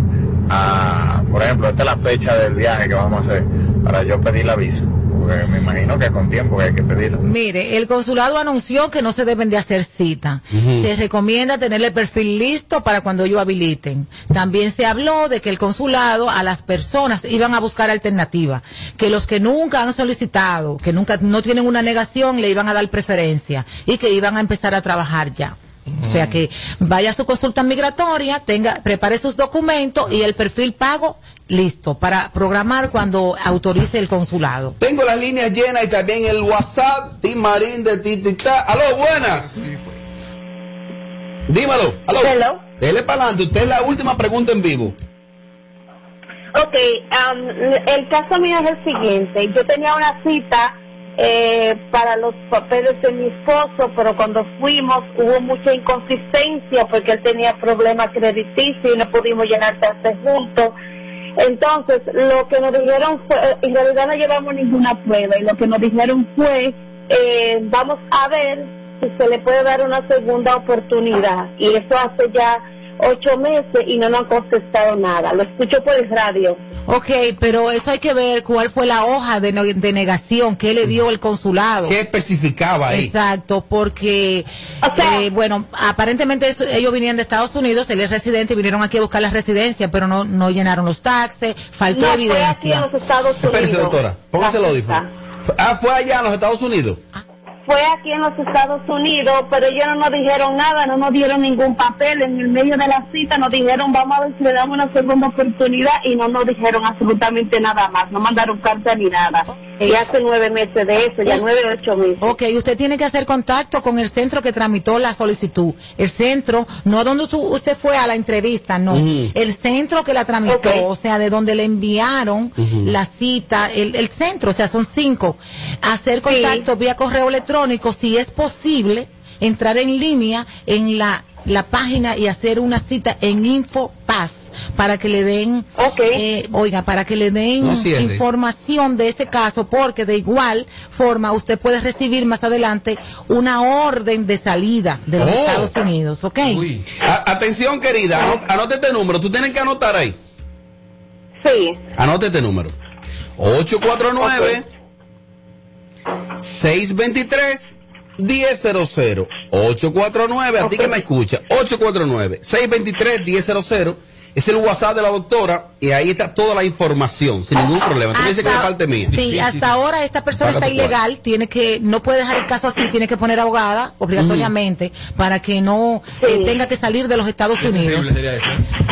a, por ejemplo, esta es la fecha del viaje que vamos a hacer para yo pedir la visa, porque me imagino que con tiempo que hay que pedirla. Mire, el consulado anunció que no se deben de hacer cita. Se recomienda tener el perfil listo para cuando ellos habiliten. También se habló de que el consulado a las personas iban a buscar alternativas, que los que nunca han solicitado, que nunca no tienen una negación, le iban a dar preferencia y que iban a empezar a trabajar ya. O sea que vaya a su consulta migratoria, tenga, prepare sus documentos y el perfil pago listo para programar cuando autorice el consulado. Tengo las líneas llenas y también el WhatsApp. Tim Marín de Titita. Aló, buenas. Dímelo. Aló. Dele para adelante. Usted es la última pregunta en vivo. Ok, am, el caso mío es el siguiente. Yo tenía una cita eh, para los papeles de mi esposo, pero cuando fuimos hubo mucha inconsistencia porque él tenía problemas crediticios y no pudimos llenar tarde juntos. Entonces, lo que nos dijeron fue, en realidad no llevamos ninguna prueba y lo que nos dijeron fue, eh, vamos a ver si se le puede dar una segunda oportunidad. Y eso hace ya ocho meses y no nos han contestado nada. Lo escucho por el radio. Ok, pero eso hay que ver cuál fue la hoja de, no- de negación que le dio el consulado. ¿Qué especificaba ahí? Exacto, porque, eh, bueno, aparentemente eso- ellos vinieron de Estados Unidos, él es residente y vinieron aquí a buscar la residencia, pero no, no llenaron los taxes, faltó No fue aquí en evidencia. los Estados Unidos. Espérese, doctora. Póngase el audífono. Ah, fue allá en los Estados Unidos. Fue aquí en los Estados Unidos, pero ellos no nos dijeron nada, no nos dieron ningún papel. En el medio de la cita nos dijeron, vamos a ver si le damos una segunda oportunidad y no nos dijeron absolutamente nada más. No mandaron carta ni nada. Y hace nueve meses de eso, ya nueve, ocho meses. Ok, usted tiene que hacer contacto con el centro que tramitó la solicitud. El centro, no donde tú- usted fue a la entrevista, no. El centro que la tramitó, o sea, de donde le enviaron la cita, el, el centro, o sea, son cinco. Hacer contacto vía correo electrónico, si es posible, entrar en línea en la, la página y hacer una cita en InfoPass para que le den, eh, oiga, para que le den No información de ese caso, porque de igual forma usted puede recibir más adelante una orden de salida de los Oh. Estados Unidos, ¿ok? Atención, querida. Anot- Anote este número. Tú tienes que anotar ahí. Sí. Anote este número. 849 623 1000 849 a ti que me escucha 849 623 1000 es el WhatsApp de la doctora y ahí está toda la información sin ningún problema. Tú me dices que es parte mía. Sí, hasta ahora esta persona está ilegal, tiene que, no puede dejar el caso así, tiene que poner abogada obligatoriamente para que no eh, tenga que salir de los Estados Unidos.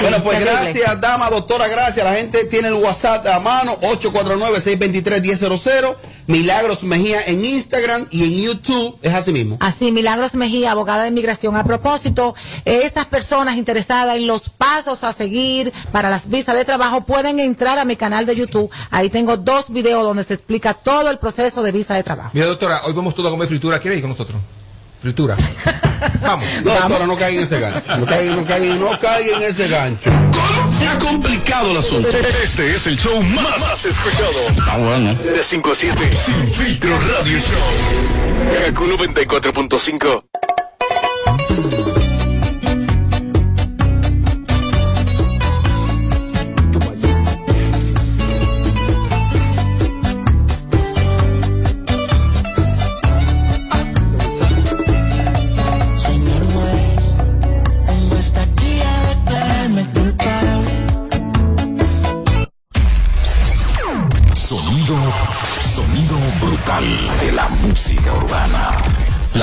Bueno, pues terrible. gracias, dama, doctora, gracias. La gente tiene el WhatsApp a mano, 849-623-1000. Milagros Mejía en Instagram y en YouTube. Es así mismo. Así, Milagros Mejía, abogada de inmigración. A propósito, esas personas interesadas en los pasos a seguir para las visas de trabajo pueden entrar a mi canal de YouTube. Ahí tengo dos videos donde se explica todo el proceso de visa de trabajo. Mira, doctora, hoy vamos todos a comer fritura. ¿Quiere ir con nosotros? Fritura. Vamos. No, doctora, no caigan en ese gancho. No caigan, no caigan, no caigan en ese gancho. Se ha complicado el asunto. Este es el show más, más escuchado. Ah, bueno. De 5 a 7. Sin filtro radio show. Kaku 94.5.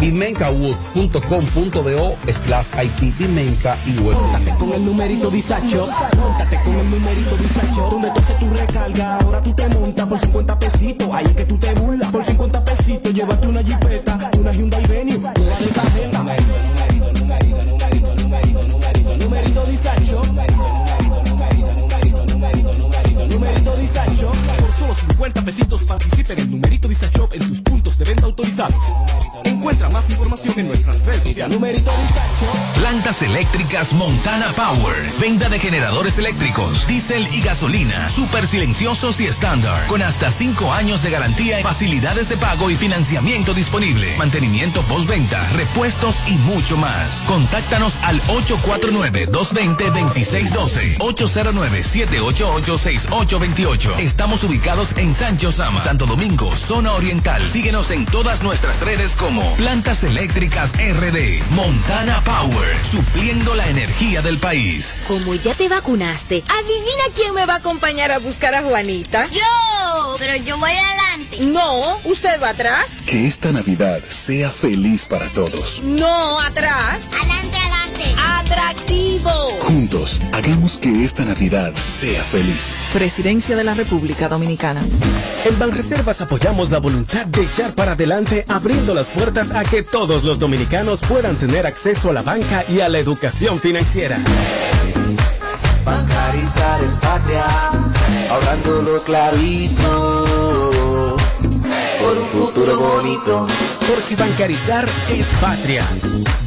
bimencawood.com.do slash Haití, Bimenca y Western. con el numerito disacho. Móntate con el numerito disacho. Donde tú haces tu recarga, ahora tú te montas por 50 pesitos. Ahí es que tú te burlas. Por 50 pesitos, llévate una jipeta, una Hyundai Venue, 50 pesitos participa en el numerito disacho en tus puntos de venta autorizados. Encuentra más información en nuestras redes sociales. Numerito. Plantas eléctricas Montana Power. Venta de generadores eléctricos, diésel y gasolina. Súper silenciosos y estándar. Con hasta 5 años de garantía, facilidades de pago y financiamiento disponible. Mantenimiento postventa, repuestos y mucho más. Contáctanos al 849-220-2612. 809-788-6828. Estamos ubicados en Sancho Sama, Santo Domingo, zona oriental. Síguenos en todas nuestras redes como Plantas Eléctricas RD. Montana Power. Supliendo la energía del país. Como ya te vacunaste, adivina quién me va a acompañar a buscar a Juanita. Yo, pero yo voy adelante. No, usted va atrás. Que esta Navidad sea feliz para todos. No, atrás. Adelante, adelante. Atractivo. Juntos, hagamos que esta Navidad sea feliz. Presidencia de la República Dominicana. En Banreservas apoyamos la voluntad de echar para adelante, abriendo las puertas a que todos los dominicanos puedan tener acceso a la banca y a la educación financiera. Bancarizar es patria, ahorrándolo clarito, por un futuro bonito. Porque bancarizar es patria.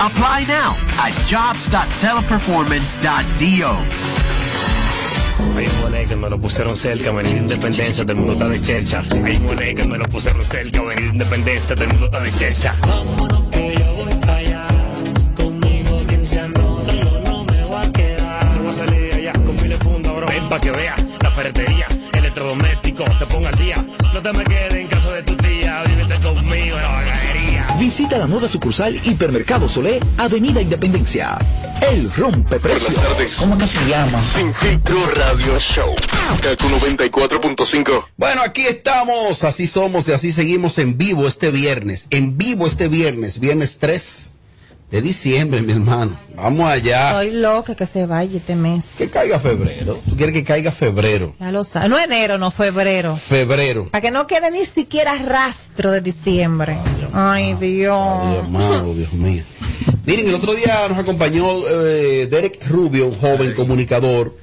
Apply now at jobs.teleperformance.do. Hay un que me lo pusieron cerca, venir independencia, del mundo está de chercha. Hay un que me lo pusieron cerca, venir independencia, del mundo está de chercha. Vámonos que yo voy para allá. Conmigo quien se anota, yo no me voy a quedar. Voy a salir de allá con miles fundas, bro. Ven pa' que vea la ferretería, electrodoméstico, te ponga al día. No te me quedes en casa de tu tía, vívete conmigo bagadería. Visita la nueva sucursal Hipermercado Solé, Avenida Independencia. El rompe precios. Buenas tardes. ¿Cómo que se llama? Sin Filtro Radio Show. Kaku 94.5. Bueno, aquí estamos, así somos y así seguimos en vivo este viernes. En vivo este viernes, viernes 3 de diciembre, mi hermano. Vamos allá. Estoy loca que se vaya este mes. Que caiga febrero. ¿Tú quieres que caiga febrero? Ya lo sabes. No enero, no febrero. Febrero. Para que no quede ni siquiera rastro de diciembre. Ay, Dios. Ay, Dios amado, Dios mío. Miren, el otro día nos acompañó eh, Derek Rubio, un joven comunicador.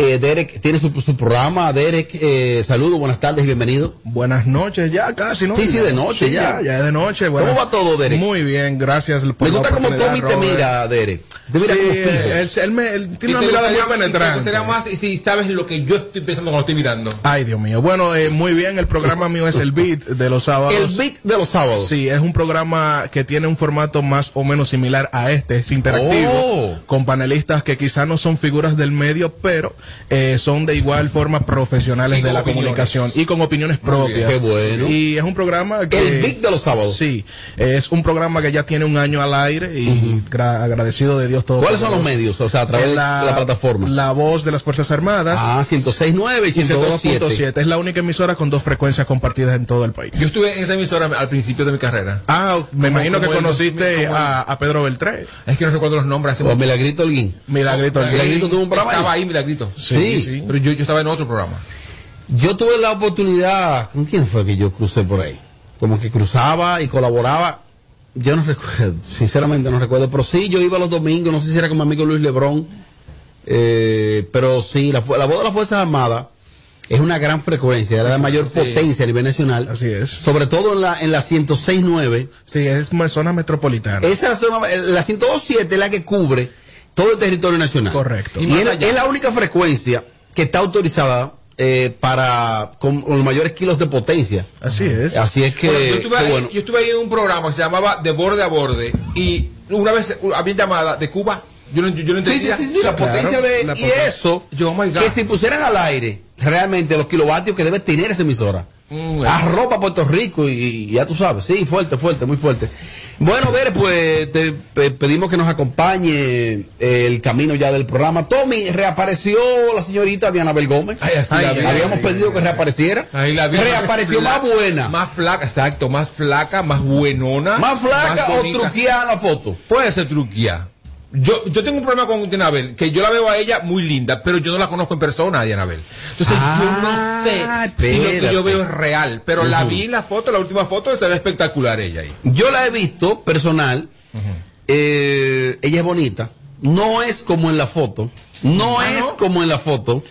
Eh, Derek tiene su, su programa. Derek, eh, saludos, buenas tardes y bienvenido. Buenas noches, ya casi, ¿no? Sí, sí, de noche Sí, ya. ya. es de noche. ¿Cómo va todo, Derek? Muy bien, gracias. por Me gusta oportunidad, Tommy te mira, Derek. Te mira Sí, él, él me- él tiene Y una mirada muy y penetrante. gustaría más si sabes lo que yo estoy pensando cuando estoy mirando. Ay, Dios mío. Bueno, eh, muy bien. El programa mío es el Beat de los sábados. El Beat de los sábados. Sí, es un programa que tiene un formato más o menos similar a este. Es interactivo. Oh. Con panelistas que quizás no son figuras del medio, pero eh, son de igual forma profesionales Y de la opiniones. comunicación y con opiniones propias. Qué bueno. Y es un programa que. El Beat de los sábados. Sí, es un programa que ya tiene un año al aire y gra- agradecido de Dios todo. ¿Cuáles son los medios? O sea, a través de la plataforma. La voz de las Fuerzas Armadas. Ah, 106.9 y 102.7. 102.7. Es la única emisora con dos frecuencias compartidas en todo el país. Yo estuve en esa emisora al principio de mi carrera. Ah, me imagino que conociste el- a, a Pedro Beltré. Es que no recuerdo los nombres. hace O mucho. Milagrito Holguín. Milagrito Holguín. Milagrito tuvo un programa Estaba ahí. ahí, Milagrito. Sí. sí. Pero yo, yo estaba en otro programa. Yo tuve la oportunidad, ¿con quién fue que yo crucé por ahí? Como que cruzaba y colaboraba. Yo no recuerdo, sinceramente no recuerdo, pero sí, yo iba los domingos, no sé si era con mi amigo Luis Lebrón, Eh, pero sí, la, la voz de las Fuerzas Armadas es una gran frecuencia, es la de mayor potencia a nivel nacional. Así es. Sobre todo en la, en la 106.9. Sí, es una zona metropolitana. Esa es la, zona- la 102.7 es la que cubre todo el territorio nacional. Correcto. Y, es la única frecuencia que está autorizada eh, para con los mayores kilos de potencia. Así es. Así es que, Bueno, yo, estuve que ahí, bueno. yo estuve ahí en un programa que se llamaba De Borde a Borde y una vez había llamada de Cuba. Yo no, yo no Sí, sí, entendía. sí, sí, la potencia de la y potencia. eso Yo, oh my God. que si pusieran al aire realmente los kilovatios que debe tener esa emisora. Mm. Arropa Puerto Rico y, y ya tú sabes, sí, fuerte, fuerte, muy fuerte. Bueno, Dere, pues te pe- pedimos que nos acompañe el camino ya del programa. Tommy, reapareció la señorita Diana Bel Gómez. Ay, vi. Habíamos pedido que reapareciera. Ahí la. Reapareció más Flaca, buena. Más flaca, exacto, más flaca, más buenona. Más flaca o truqueada la foto. Puede ser truqueada. Yo, yo tengo un problema con Dianabel, que yo la veo a ella muy linda, pero yo no la conozco en persona, a Dianabel. Entonces yo no sé si lo que yo veo es real, pero la vi en la foto, la última foto, se ve espectacular ella ahí. Yo la he visto personal. Eh, ella es bonita. No es como en la foto. No es como en la foto.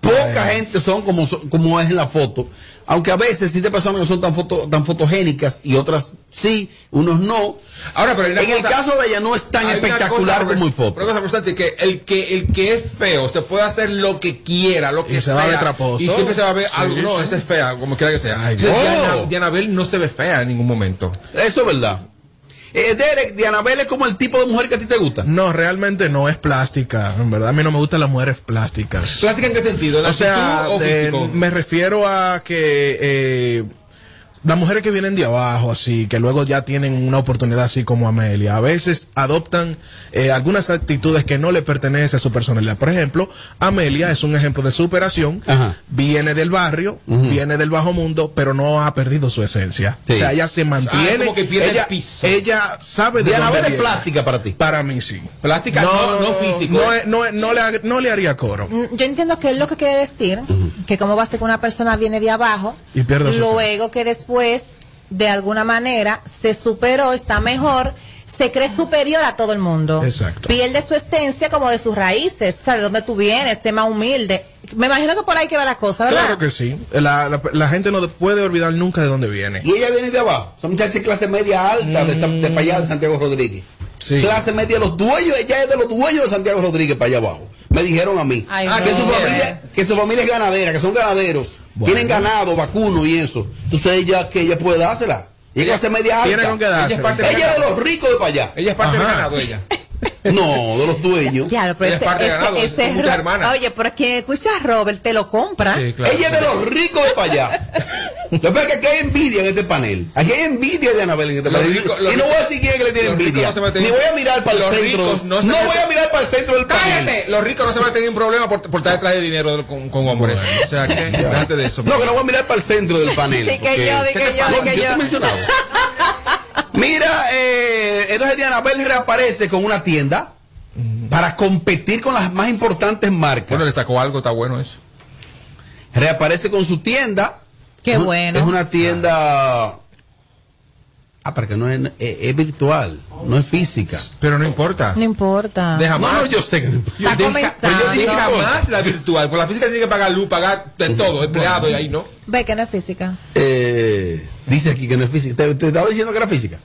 Poca gente son como, como es en la foto. Aunque a veces existen personas que son tan, foto, tan fotogénicas y otras sí, unos no. Ahora, pero en el cosa- caso de ella no es tan espectacular cosa, como en foto. Cosa, Versace, que el que el que es feo se puede hacer lo que quiera, lo que Y se va a ver sea, traposo. y siempre se va a ver Sí, algo. No, sí. esa es fea, como quiera que sea. Ay, Entonces, Dios. Diana- Dianabel no se ve fea en ningún momento. Eso es verdad. Eh, Derek, Dianabel es como el tipo de mujer que a ti te gusta. No, realmente no es plástica. En verdad, a mí no me gustan las mujeres plásticas. ¿Plástica en qué sentido? ¿En O sea, o de- me refiero a que eh, las mujeres que vienen de abajo, así, que luego ya tienen una oportunidad así como Amelia, a veces adoptan eh, algunas actitudes que no le pertenecen a su personalidad. Por ejemplo, Amelia es un ejemplo de superación, Ajá. viene del barrio, viene del bajo mundo, pero no ha perdido su esencia. Sí. O sea, ella se mantiene, como que pierde el ella, piso. ella sabe de dónde es plástica para ti. Para mí sí. Plástica, no, no físico. No, no, es- no le, ha- no le haría coro. Mm, Yo entiendo que es lo que quiere decir, que como va a ser que una persona viene de abajo, Y pierde su luego que después, de alguna manera, se superó, está mejor, se cree superior a todo el mundo. Exacto. Pierde su esencia como de sus raíces, o sea, de dónde tú vienes, sé más humilde. Me imagino que por ahí que va la cosa, ¿verdad? Claro que sí. La, la- la gente no puede olvidar nunca de dónde viene. Y ella viene de abajo. Son muchachas de clase media alta de, para allá de Santiago Rodríguez. Sí. Clase media, los dueños, ella es de los dueños de Santiago Rodríguez para allá abajo. Me dijeron a mí Ay, Ah, no. que, su familia, que su familia es ganadera, que son ganaderos, Bueno. tienen ganado, vacuno y eso. Entonces ella, que ella puede dársela. Y es clase media alta. Tiene con qué Ella es parte Ella de los ricos de para allá. Ella es parte del ganado, ella. No, de los dueños. Claro, pero Ella es ese, parte de ese- ganado, ese es hermanas. Oye, pero quien escucha a Robert te lo compra. Sí, claro. Ella es de los ricos de para allá. Lo que pasa es que aquí hay envidia en este panel. Aquí hay envidia de Anabel en este Los panel. ricos- y no voy a decir quién es que le tiene envidia. no Ni voy a mirar para el los centro. ricos no No, se voy a mirar para el centro del panel. Cállate, los ricos no se van a tener un problema por, por estar detrás de dinero con, con hombres. O sea, que déjate de eso. No, que no voy a mirar para el centro del panel. Di que yo, di que yo, di que yo. Mira, eh, entonces Dianabel reaparece con una tienda para competir con las más importantes marcas. Bueno, le sacó algo, está bueno eso. reaparece con su tienda. Qué bueno. Es una tienda. Ah, para que no es, es, es virtual, no es física. Pero no importa. No importa. De jamás. No, no, yo sé que no pero yo dije No jamás la virtual. Por la física tiene que pagar luz, pagar de todo, empleado y ahí no. Ve que no es física. Eh, dice aquí que no es física. ¿Te, te estaba diciendo que era física?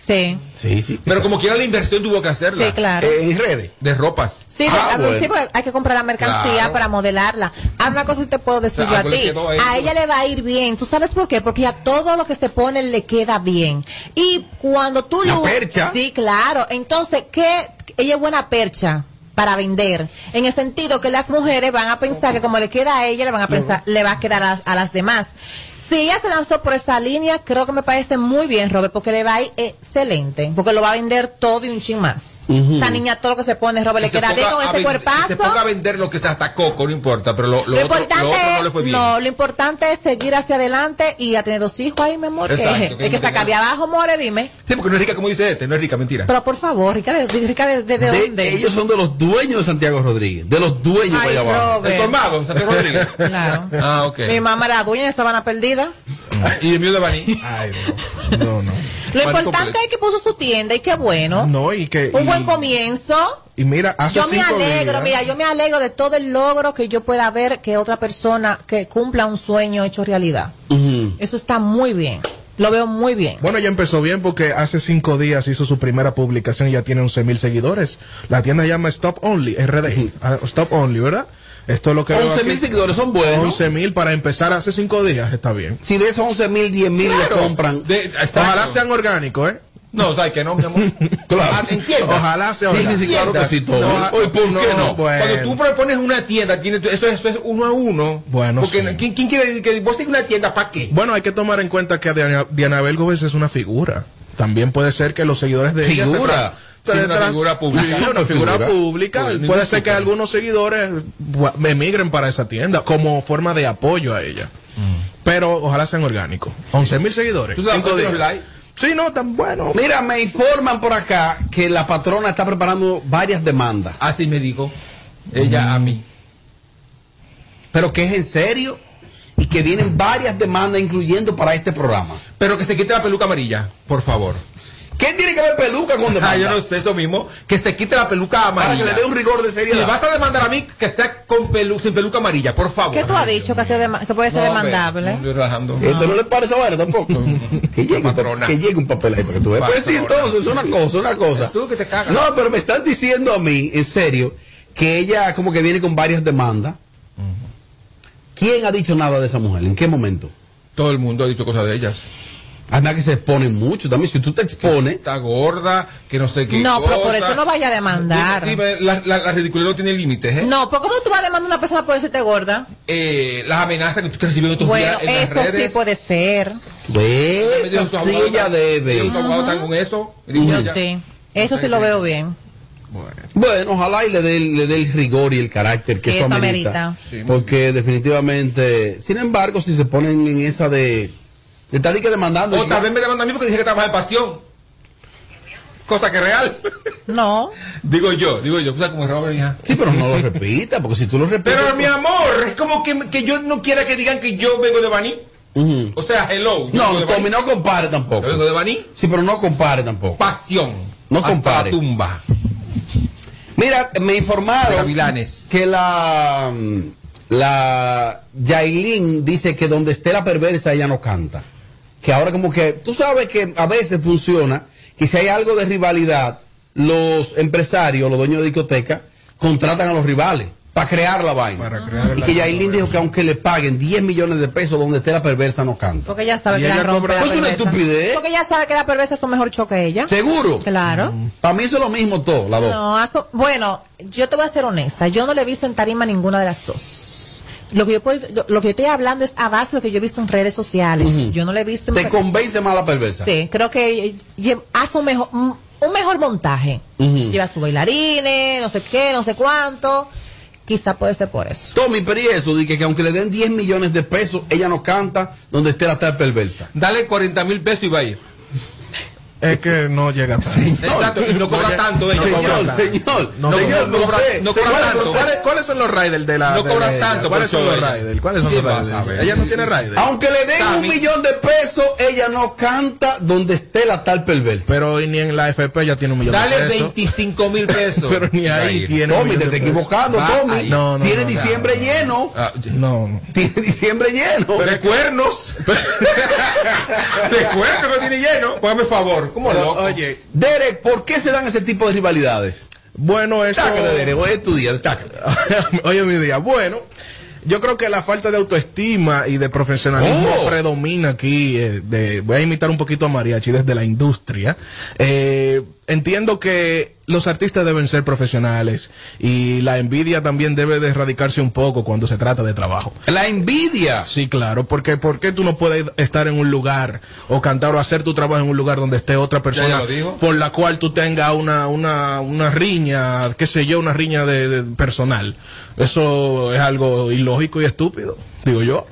Sí. Sí, sí. Pero como quiera la inversión tuvo que hacerla. Sí, claro. Eh, en redes. De ropas. Sí, Ah, a- bueno. sí, porque hay que comprar la mercancía Claro. para modelarla. Ah, una cosa que te puedo decir Claro, yo a le ti. quedó a ella. A ella le va a ir bien. ¿Tú sabes por qué? Porque a todo lo que se pone le queda bien. Y cuando tú La lo... percha. Sí, claro. Entonces, ¿qué? Ella es buena percha para vender. En el sentido que las mujeres van a pensar que como le queda a ella, le van a pensar, le va a quedar a, a las demás. Si ella se lanzó por esa línea, creo que me parece muy bien, Robert, porque le va a ir excelente. Porque lo va a vender todo y un chin más. Ujú. Esa niña, todo lo que se pone, Robert, le queda bien con ese que Se ponga a cuerpazo. vender lo que se hasta coco, no importa, pero lo, lo Lo, otro, lo otro no le es, fue bien. no, lo importante es seguir hacia adelante y a tener dos hijos ahí, mi amor. Exacto, que, que hay que no sacar de abajo, more, dime. Sí, porque no es rica como dice este, no es rica, mentira. Pero por favor, rica, de, rica de, de, de De- dónde? ellos son de los dueños de Santiago Rodríguez. De los dueños Ay, allá abajo. Robert. El colmado, Santiago Rodríguez. Claro. Ah, ok. Mi mamá era dueña de Sabana Perdida. Y el mío de Baní. Ay, no. No, no. Lo importante es que puso su tienda y qué bueno. No, y que. Un y- buen comienzo. Y mira, hace Yo me alegro, días- mira, yo me alegro de todo el logro que yo pueda ver que otra persona que cumpla un sueño hecho realidad. Eso está muy bien. Lo veo muy bien. Bueno, ya empezó bien porque hace cinco días hizo su primera publicación y ya tiene 11 mil seguidores. La tienda llama Stop Only, RD. Ah, Stop Only, ¿verdad? Esto es lo que veo 11 mil seguidores son buenos. 11 mil para empezar hace cinco días, está bien. Si de esos 11 mil, 10 mil le compran. Ojalá sean orgánicos, ¿eh? No, ¿sabes que no, mi amor? Claro. Ah. Ojalá sea Sí, orgánico. sí, sí, claro que sí, todo. No, ¿por qué no? bueno. Cuando tú propones una tienda, tiene, eso, es, eso es uno a uno. Bueno, Porque sí. ¿quién, quién quiere decir que vos tengas una tienda para qué? Bueno, hay que tomar en cuenta que Diana, Dianabel Gómez es una figura. También puede ser que los seguidores de ella se Figura. Sí, se una figura pública. Sí, una Una figura figura. pública. Puede ser que algunos seguidores emigren para esa tienda como forma de apoyo a ella. Pero ojalá sean orgánicos. 11 mil seguidores. ¿Tú cinco días. los likes? Sí, no, tan bueno. Mira, me informan por acá que la patrona está preparando varias demandas. Así me dijo ella a mí. Pero que es en serio y que vienen varias demandas incluyendo para este programa. Pero que se quite la peluca amarilla, por favor. ¿Qué tiene que ver peluca con demanda? Ah, yo no sé eso mismo. Que se quite la peluca Para amarilla. que le dé un rigor de seriedad. Si vas a demandar a mí, que sea con pelu sin peluca amarilla, por favor. ¿Qué tú has dicho que, dema- que puede ser No, demandable? estoy relajando. ¿Esto no le parece a vaina tampoco? que, llegue, un- que llegue un papel ahí para que tú veas. Pues sí, entonces, una cosa, una cosa. Tú que te cagas. No, pero me están diciendo a mí, en serio, que ella como que viene con varias demandas. ¿Quién ha dicho nada de esa mujer? ¿En qué momento? Todo el mundo ha dicho cosas de ellas. Anda que se exponen mucho también. Si tú te expones, Está gorda, que no sé qué. No, pero por eso no vaya a demandar. Dime, dime, la, la, la ridiculez no tiene límites, ¿eh? No, ¿por cómo tú vas a demandar a una persona por decirte gorda? Eh, las amenazas que tú recibes estos Bueno, días en las eso redes. sí puede ser. pues, Eso sí ella debe. ¿Tus abogados están con eso? Yo sí. Eso sí lo veo bien. Bueno, ojalá y le dé el- le dé el rigor y el carácter que eso, Eso amerita. amerita. Sí, muy porque definitivamente, sin embargo, si se ponen en esa de, y que demandando. O tal vez me demandan a mí porque dije que trabaja de pasión. Cosa que es real. No. digo yo, digo yo. O sea, como Robert, hija. Sí, pero no lo repita, porque si tú lo repites. Pero mi amor, es como que, que yo no quiera que digan que yo vengo de Baní. O sea, hello. No, Tommy, no compare tampoco. Yo vengo de Baní. Sí, pero no compare tampoco. Pasión. No Hasta compare. la tumba. Mira, me informaron que la la Yailin dice que donde esté la perversa ella no canta. Que ahora como que tú sabes que a veces funciona que si hay algo de rivalidad, los empresarios, los dueños de discoteca contratan a los rivales para crear la vaina. Para crear y la- que Yailin dijo que aunque le paguen 10 millones de pesos donde esté la perversa no canta. Porque ella sabe Y que la rompe la Pues es una perversa. estupidez. Porque ella sabe que la perversa es un mejor show que ella. ¿Seguro? Claro. Para mí eso es lo mismo todo, las dos. No, aso- bueno, yo te voy a ser honesta. Yo no le he visto en tarima ninguna de las dos. Lo que yo puedo, lo, lo que yo estoy hablando es a base de lo que yo he visto en redes sociales. Yo no le he visto en Te convence más la perversa. Sí, creo que hace un mejor, un un mejor montaje. Ujú. Lleva sus bailarines, no sé qué, no sé cuánto. Quizá puede ser por eso. Tommy, pero y eso, de que, que aunque le den 10 millones de pesos, ella no canta donde esté la tal perversa. Dale 40 mil pesos y va a ir. Es que no llega tanto. Exacto, y no cobra tanto cobra Señor, tanto. señor, No señor, cobra- ¿por qué? no cobra ¿Cuáles- tanto. ¿Cuáles, cuáles son los riders de la No de cobra ella? tanto ¿Cuáles son los riders? ¿Cuáles son ¿Qué los riders? Ella no tiene riders. Aunque le den un millón de pesos, ella no canta donde esté la tal perversa. Pero ni en la FP ya tiene un millón Dale de pesos. 25 mil pesos. Pero ni ahí tiene Tommy, te estás equivocando, Tommy. No, no, Tiene diciembre lleno. Ah, No, no. Tiene diciembre lleno. de cuernos. de cuernos que tiene lleno. Póngame favor. ¿Cómo Pero, loco? Oye, Derek, ¿por qué se dan ese tipo de rivalidades? bueno, eso... Tácate, Derek, hoy es tu día. Oye, mi día. Bueno, yo creo que la falta de autoestima y de profesionalismo Oh. predomina aquí. eh, de, voy a imitar un poquito a Mariachi desde la industria. Eh, entiendo que los artistas deben ser profesionales y la envidia también debe de erradicarse un poco cuando se trata de trabajo. La envidia. Sí, claro, porque ¿por qué tú no puedes estar en un lugar o cantar o hacer tu trabajo en un lugar donde esté otra persona por la cual tú tengas una, una, una riña, qué sé yo, una riña de, de personal? Eso es algo ilógico y estúpido, digo yo.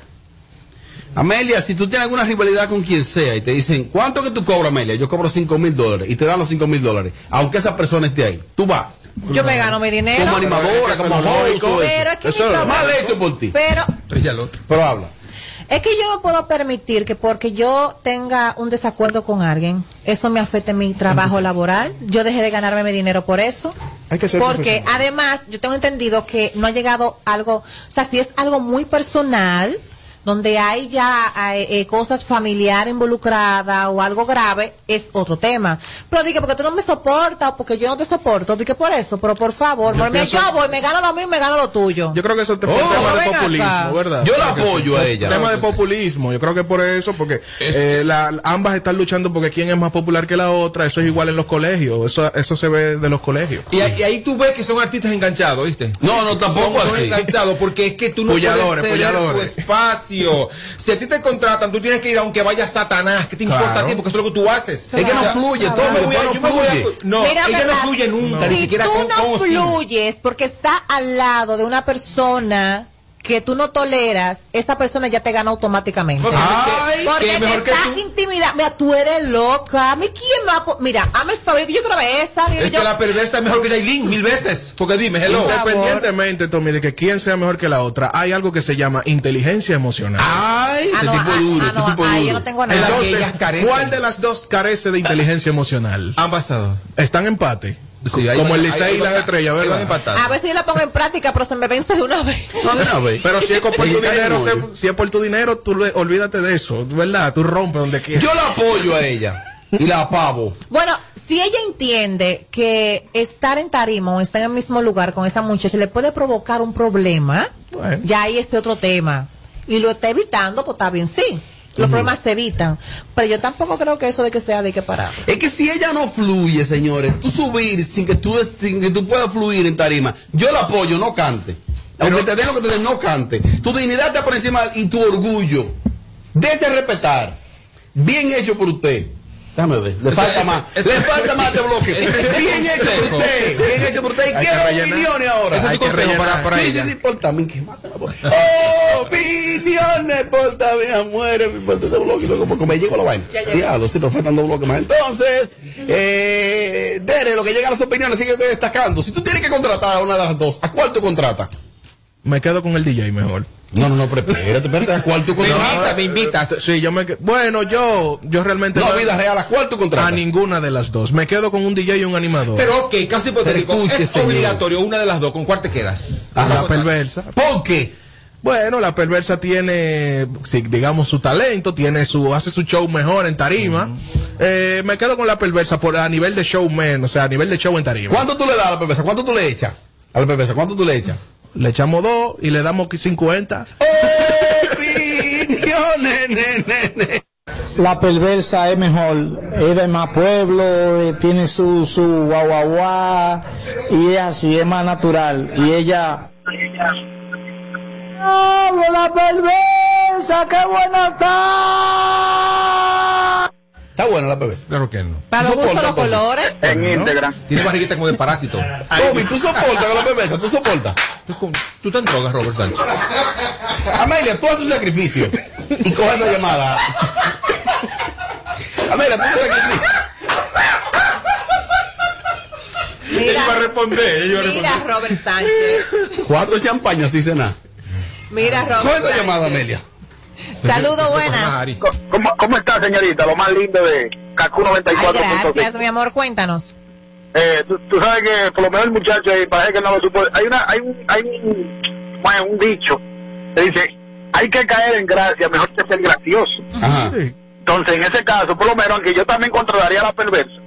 Amelia, si tú tienes alguna rivalidad con quien sea y te dicen, ¿cuánto que tú cobras, Amelia? Yo cobro 5 mil dólares y te dan los 5 mil dólares, aunque esa persona esté ahí. Tú vas. Yo me gano mi dinero. Como animadora, como lógico. Pero es que Eso mi es Mal hecho por ti. Pero Pero habla. es que yo no puedo permitir que porque yo tenga un desacuerdo con alguien, eso me afecte mi trabajo laboral. Yo dejé de ganarme mi dinero por eso. Hay que ser Porque además yo tengo entendido que no ha llegado algo, o sea, si es algo muy personal, donde hay ya eh, eh, cosas familiares involucradas o algo grave, es otro tema. Pero dije, porque tú no me soportas o porque yo no te soporto, dije por eso, pero por favor, Yo pienso- yo voy, me gano lo mío y me gano lo tuyo. Yo creo que eso es Oh, tema de acá. populismo, ¿verdad? Yo la apoyo a ella. tema de populismo. Yo creo que por eso, porque eh, la- ambas están luchando porque quién es más popular que la otra. Eso es igual en los colegios. Eso, eso se ve de los colegios. Y, ahí- y ahí tú ves que son artistas enganchados, ¿viste? No, no, tampoco son, son así. enganchados porque es que tú no puedes ceder tu espacio. Si a ti te contratan, tú tienes que ir aunque vaya Satanás. ¿Qué te importa a ti? Porque eso es lo que tú haces. Es que no fluye, voy después no a- fluye. No, Mira, ella no fluye nunca, ni Si siquiera tú con, no fluyes porque está al lado de una persona que tú no toleras, esa persona ya te gana automáticamente. Porque- Ay, que- porque que te mejor que está tú- intimidando. Mira, tú eres loca. ¿A mí quién va a Mira, hazme el favor, yo quiero ver esa. Es que la perversa es mejor que Yailin mil veces. Porque dime, hello. Independientemente, Tommy, de que quién sea mejor que la otra, hay algo que se llama inteligencia emocional. Ay, Ah, este no, tipo ah, duro, ah, este no, tipo ahí duro. yo no tengo nada. Entonces. ¿cuál de las dos carece de inteligencia emocional? Ambas estado. Están empate. Sí, ahí Como el Licey y las estrellas, ¿verdad? A ver si yo la pongo en práctica, pero se me vence de una vez. No, de una vez. Pero si es por tu dinero, se- si es por tu dinero, tú le- olvídate de eso, ¿verdad? Tú rompes donde quieras. Yo la apoyo a ella y la apavo. Bueno, si ella entiende que estar en tarima o estar en el mismo lugar con esa muchacha le puede provocar un problema, Bueno. ya ahí es otro tema. Y lo está evitando, pues está bien, sí. Los problemas se evitan. Pero yo tampoco creo que eso de que sea de que parar. Es que si ella no fluye, señores, tú subir sin que tú, sin que tú puedas fluir en tarima, yo la apoyo, no cante. Aunque te den lo que te den, no cante. Tu dignidad está por encima y tu orgullo. Dese respetar. Bien hecho por usted. Déjame ver, le falta ese- más. ese- le falta más de bloque. ese- Bien hecho por usted. Bien hecho por usted. Y quiero opiniones ahora. Ese es tu consejo para, para ella. sí, sí, porta, mi que mata la voz. Opiniones, porta, mi muere, mi porta de bloque, luego porque me llego la vaina. Diablo, sí, pero faltan dos bloques más. Entonces, eh, Dere, lo que llega a las opiniones, sigue destacando. Si tú tienes que contratar a una de las dos, ¿a cuál tú contratas? Me quedo con el DJ mejor. No, no, no, pero espérate, espérate, ¿a cuál tú Me invitas, contratas? me invitas. Sí, yo me Bueno, yo, yo realmente. No, vida real, ¿a cuál tú A contratas? ninguna de las dos. Me quedo con un DJ y un animador. Pero ok, caso hipotético. Escuche, es señor. obligatorio una de las dos. ¿Con cuál te quedas? a la a- perversa. ¿Por qué? Bueno, la perversa tiene, si, digamos, su talento, tiene su, hace su show mejor en tarima. Eh, me quedo con la perversa por a nivel de showman, o sea, a nivel de show en tarima. ¿Cuánto tú le das a la perversa? ¿Cuánto tú le echas? A la perversa, ¿cuánto tú le echas? Le echamos dos y le damos 50. Opiniones, ne, ne, ne. La perversa es mejor, es de más pueblo, eh, tiene su, su guau guau guau, y es así, es más natural. Y ella... ¡Diablo, la perversa! ¡Qué buena está! Está buena la perversa. Claro que no. Para los los colores. En Instagram. Tiene barriguita como de parásito. Tommy, ¿tú soportas con la perversa? ¿Tú soportas? Tú, tú te drogas, Robert Sánchez. Amelia, tú haces un sacrificio y coges esa llamada. Amelia, tú haces un sacrificio. Ella iba a responder, ella iba a Mira, responder. Robert Sánchez. Cuatro champañas y cena. Mira, Robert Coge esa Sánchez. llamada, Amelia. Saludos, buenas. ¿Cómo, ¿Cómo está, señorita? Lo más lindo de Kaku Ay, 94.5. gracias, mi amor, cuéntanos. Eh, tú, tú sabes que por lo menos el muchacho ahí parece que no lo supo. Hay una, hay un, hay un, bueno, un dicho que dice, hay que caer en gracia, mejor que ser gracioso. Ajá. Entonces, en ese caso, por lo menos, aunque yo también controlaría a la perversa,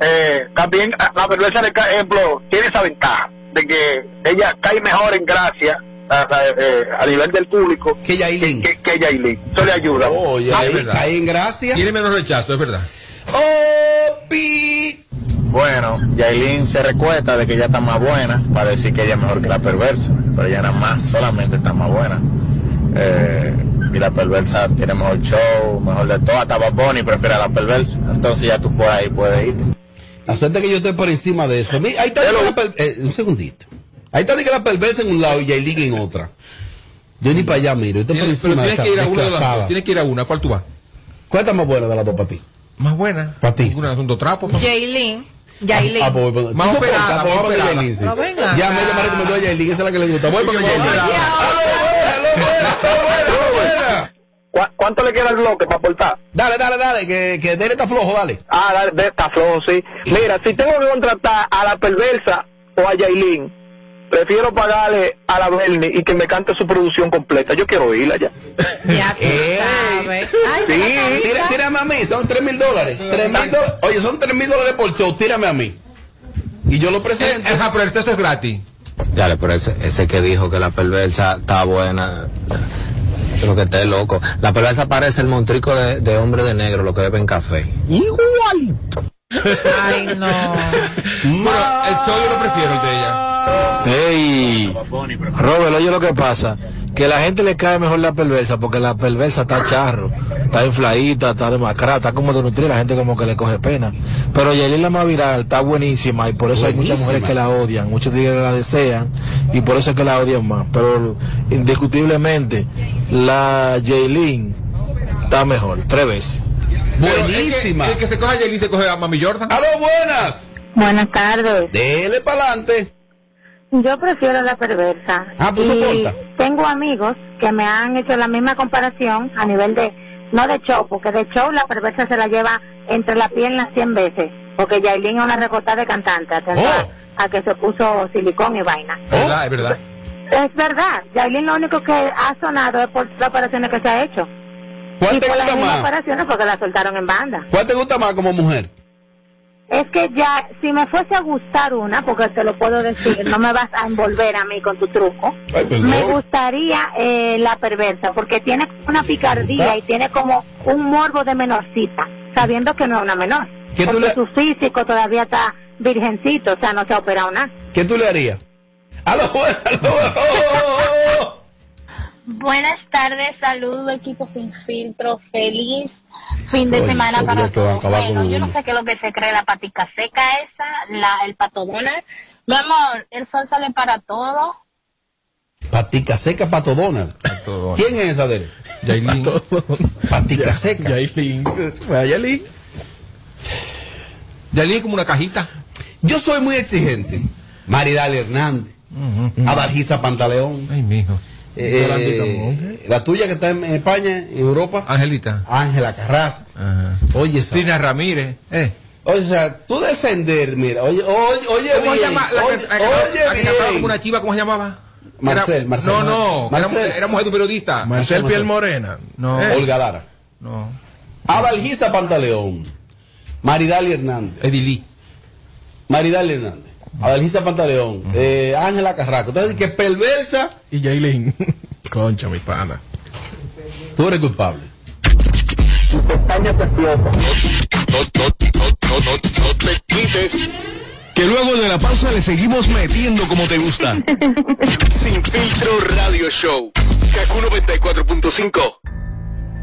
eh, también la perversa, por ejemplo, tiene esa ventaja de que ella cae mejor en gracia a, a- eh, a nivel del público Que Yailin. que, que Yailin. Eso le ayuda. Oye, ahí es verdad. cae en gracia. Tiene menos rechazo, es verdad. Opi. Bueno, Yailin se recuesta de que ella está más buena para decir que ella es mejor que la perversa, pero ella nada más solamente está más buena. Eh, y la perversa tiene mejor show, mejor de todo, hasta Bunny prefiere a la perversa, entonces ya tú por ahí puedes irte. La suerte que yo estoy por encima de eso. Mi- Ahí está de que la per- eh, un segundito. Ahí está la perversa en un lado y Yailin en otra. Yo ni para allá miro. Por Tienes, pero de tienes que ir a una de las. Tienes que ir a una. ¿Cuál tú vas? ¿Cuál está más buena de las dos para ti? Más buena. Para ti. Una son dos trapos. Jaylin. Yailin. Ah, pues, pues, Más operada, más vamos a operada. Yailin. No, venga Ya. Amelia me recomendó a Yailin, esa es la que le gusta. Voy para Yailin. ¿Cu- ¿Cuánto le queda el bloque para aportar? Dale, dale, dale, que, que Dere está flojo, dale. Ah, dale, de esta flow, sí. Mira, si tengo que contratar a la perversa o a Yailin, prefiero pagarle a la Bernie y que me cante su producción completa. Yo quiero oírla ya. Ya Ey. sabes. Sí, tira- tírame a mí, son 3 mil dólares. Tres mil dólares. Oye, son 3 mil dólares por show, tírame a mí. Y yo lo presento. Ajá, pero el texto es gratis. Dale, pero ese, ese que dijo que la perversa está buena, creo que esté loco. La perversa parece el montrico de, de hombre de negro, lo que beben café. Igualito. Ay, no. el show yo lo prefiero el de ella. Hey, Robert, oye lo que pasa, que la gente le cae mejor la perversa porque la perversa está charro, está infladita, está demacrada, está como de nutrir, la gente como que le coge pena. Pero Yailin la más viral está buenísima y por eso hay muchas mujeres que la odian, muchos tigres la desean y por eso es que la odian más. Pero indiscutiblemente la Yailin está mejor, tres veces. Buenísima. El que, el que se coge a Yailin se coge a Mami Jordan. ¡Aló, buenas! Buenas tardes. Dele para adelante. Yo prefiero la perversa. Ah, ¿tú Y soportas? Tengo amigos que me han hecho la misma comparación a nivel de, no de show, porque de show la perversa se la lleva entre las piernas 100 veces, porque Yailin es una recortada de cantante, Oh. a que se puso silicón y vaina. Es verdad, es verdad. Es verdad, Yailin lo único que ha sonado es por las operaciones que se ha hecho. ¿Cuál y te por las gusta mismas más? operaciones porque la soltaron en banda. ¿Cuál te gusta más como mujer? Es que ya, si me fuese a gustar una, porque te lo puedo decir, no me vas a envolver a mí con tu truco. Ay, perdón. Me gustaría eh, la perversa, porque tiene una picardía y tiene como un morbo de menorcita, sabiendo que no es una menor. ¿Qué tú porque le- su físico todavía está virgencito, o sea, no se ha operado nada. ¿Qué tú le harías? ¡Aló, buenas! ¡Aló, buenas! Tardes, saludo equipo sin filtro, feliz fin de Oye, semana para todos. Bueno, yo no sé qué es lo que se cree la patica seca esa, la, el pato Donald. Mi amor, el sol sale para todo. Patica seca, Pato Donald. ¿Quién es esa de él? Yailin. Patica seca. Yailin. Yailin. Yailin es como una cajita. Yo soy muy exigente. Maridal Hernández. Adalgisa Pantaleón. Ay, mijo. Eh, la tuya que está en España, en Europa. Angelita. Ángela Carrasco. Ajá. Oye, esa. Tina Ramírez. Eh. Oye, o sea, tú descender, mira, oye, oye, oye ¿Cómo se bien, llama? La que, oye, la que- la que oye cantaba como bien. una chiva, ¿cómo se llamaba? Marcel, Era- Marcel. No, no, Marcel. Era, era mujer de un periodista. Marcel Piel Morena. No. Eh. Olga Lara. No. Adalgisa Pantaleón. Maridali Hernández. Edilí. Maridali Hernández. Adalgisa Pantaleón. eh, Ángela Carrasco. Entonces, que perversa, Y Yailin. Concha, mi pana. tú eres culpable. No, no, no, no, no, no te quites. Que luego de la pausa le seguimos metiendo como te gusta. Sin filtro radio show. Kaku 94.5.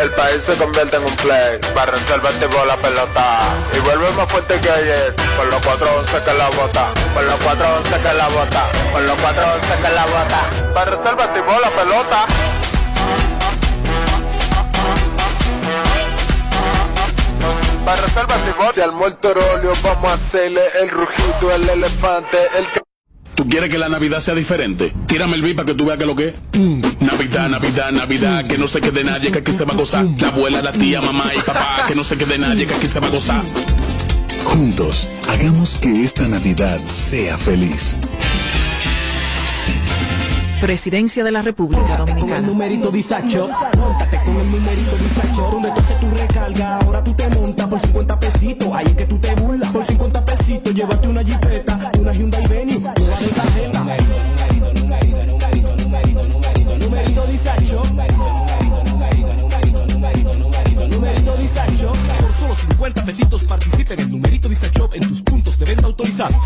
El país se convierte en un play, reservarte por la pelota. Y vuelve más fuerte que ayer, por los 411 que la bota, por los 411 que la bota, por los 411 que la bota. Reservarte por la pelota. Para reservarte por... Si al muerto rolio vamos a hacerle el rugido, el elefante, el... ¿Tú quieres que la Navidad sea diferente? Tírame el beat para que tú veas que lo que es. Navidad, Navidad, Navidad, que no se quede nadie, que aquí se va a gozar. La abuela, la tía, mamá y papá, que no se quede nadie, que aquí se va a gozar. Juntos, hagamos que esta Navidad sea feliz. Presidencia de la República Con el Dominicana. numerito disacho, montate con el numerito disacho, donde tú haces tu recarga, ahora tú te montas por 50 pesitos, ahí es que tú te burlas, por 50 pesitos, llévate una jipeta, una Hyundai Venue, 50 pesitos participa en el numerito disacho en tus puntos de venta autorizados.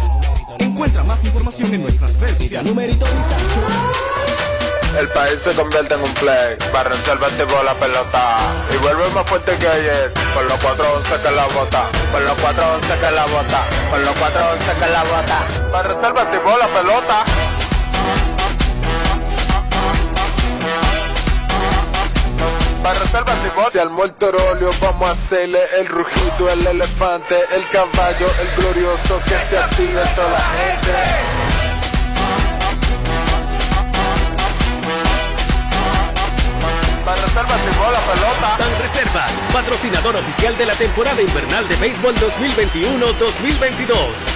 Encuentra más información en nuestras redes sociales. Numerito disacho. El país se convierte en un play, para reservarte por la pelota. Y vuelve más fuerte que ayer, por los 411 que la bota, por los 411 que la bota, por los 411 que la bota. Para reservarte por la pelota. Se armó el torolio, vamos a hacerle el rugido, el elefante, el caballo, el glorioso, que se active toda la gente. Limón, la pelota. Ban Reservas, patrocinador oficial de la temporada invernal de béisbol 2021-2022.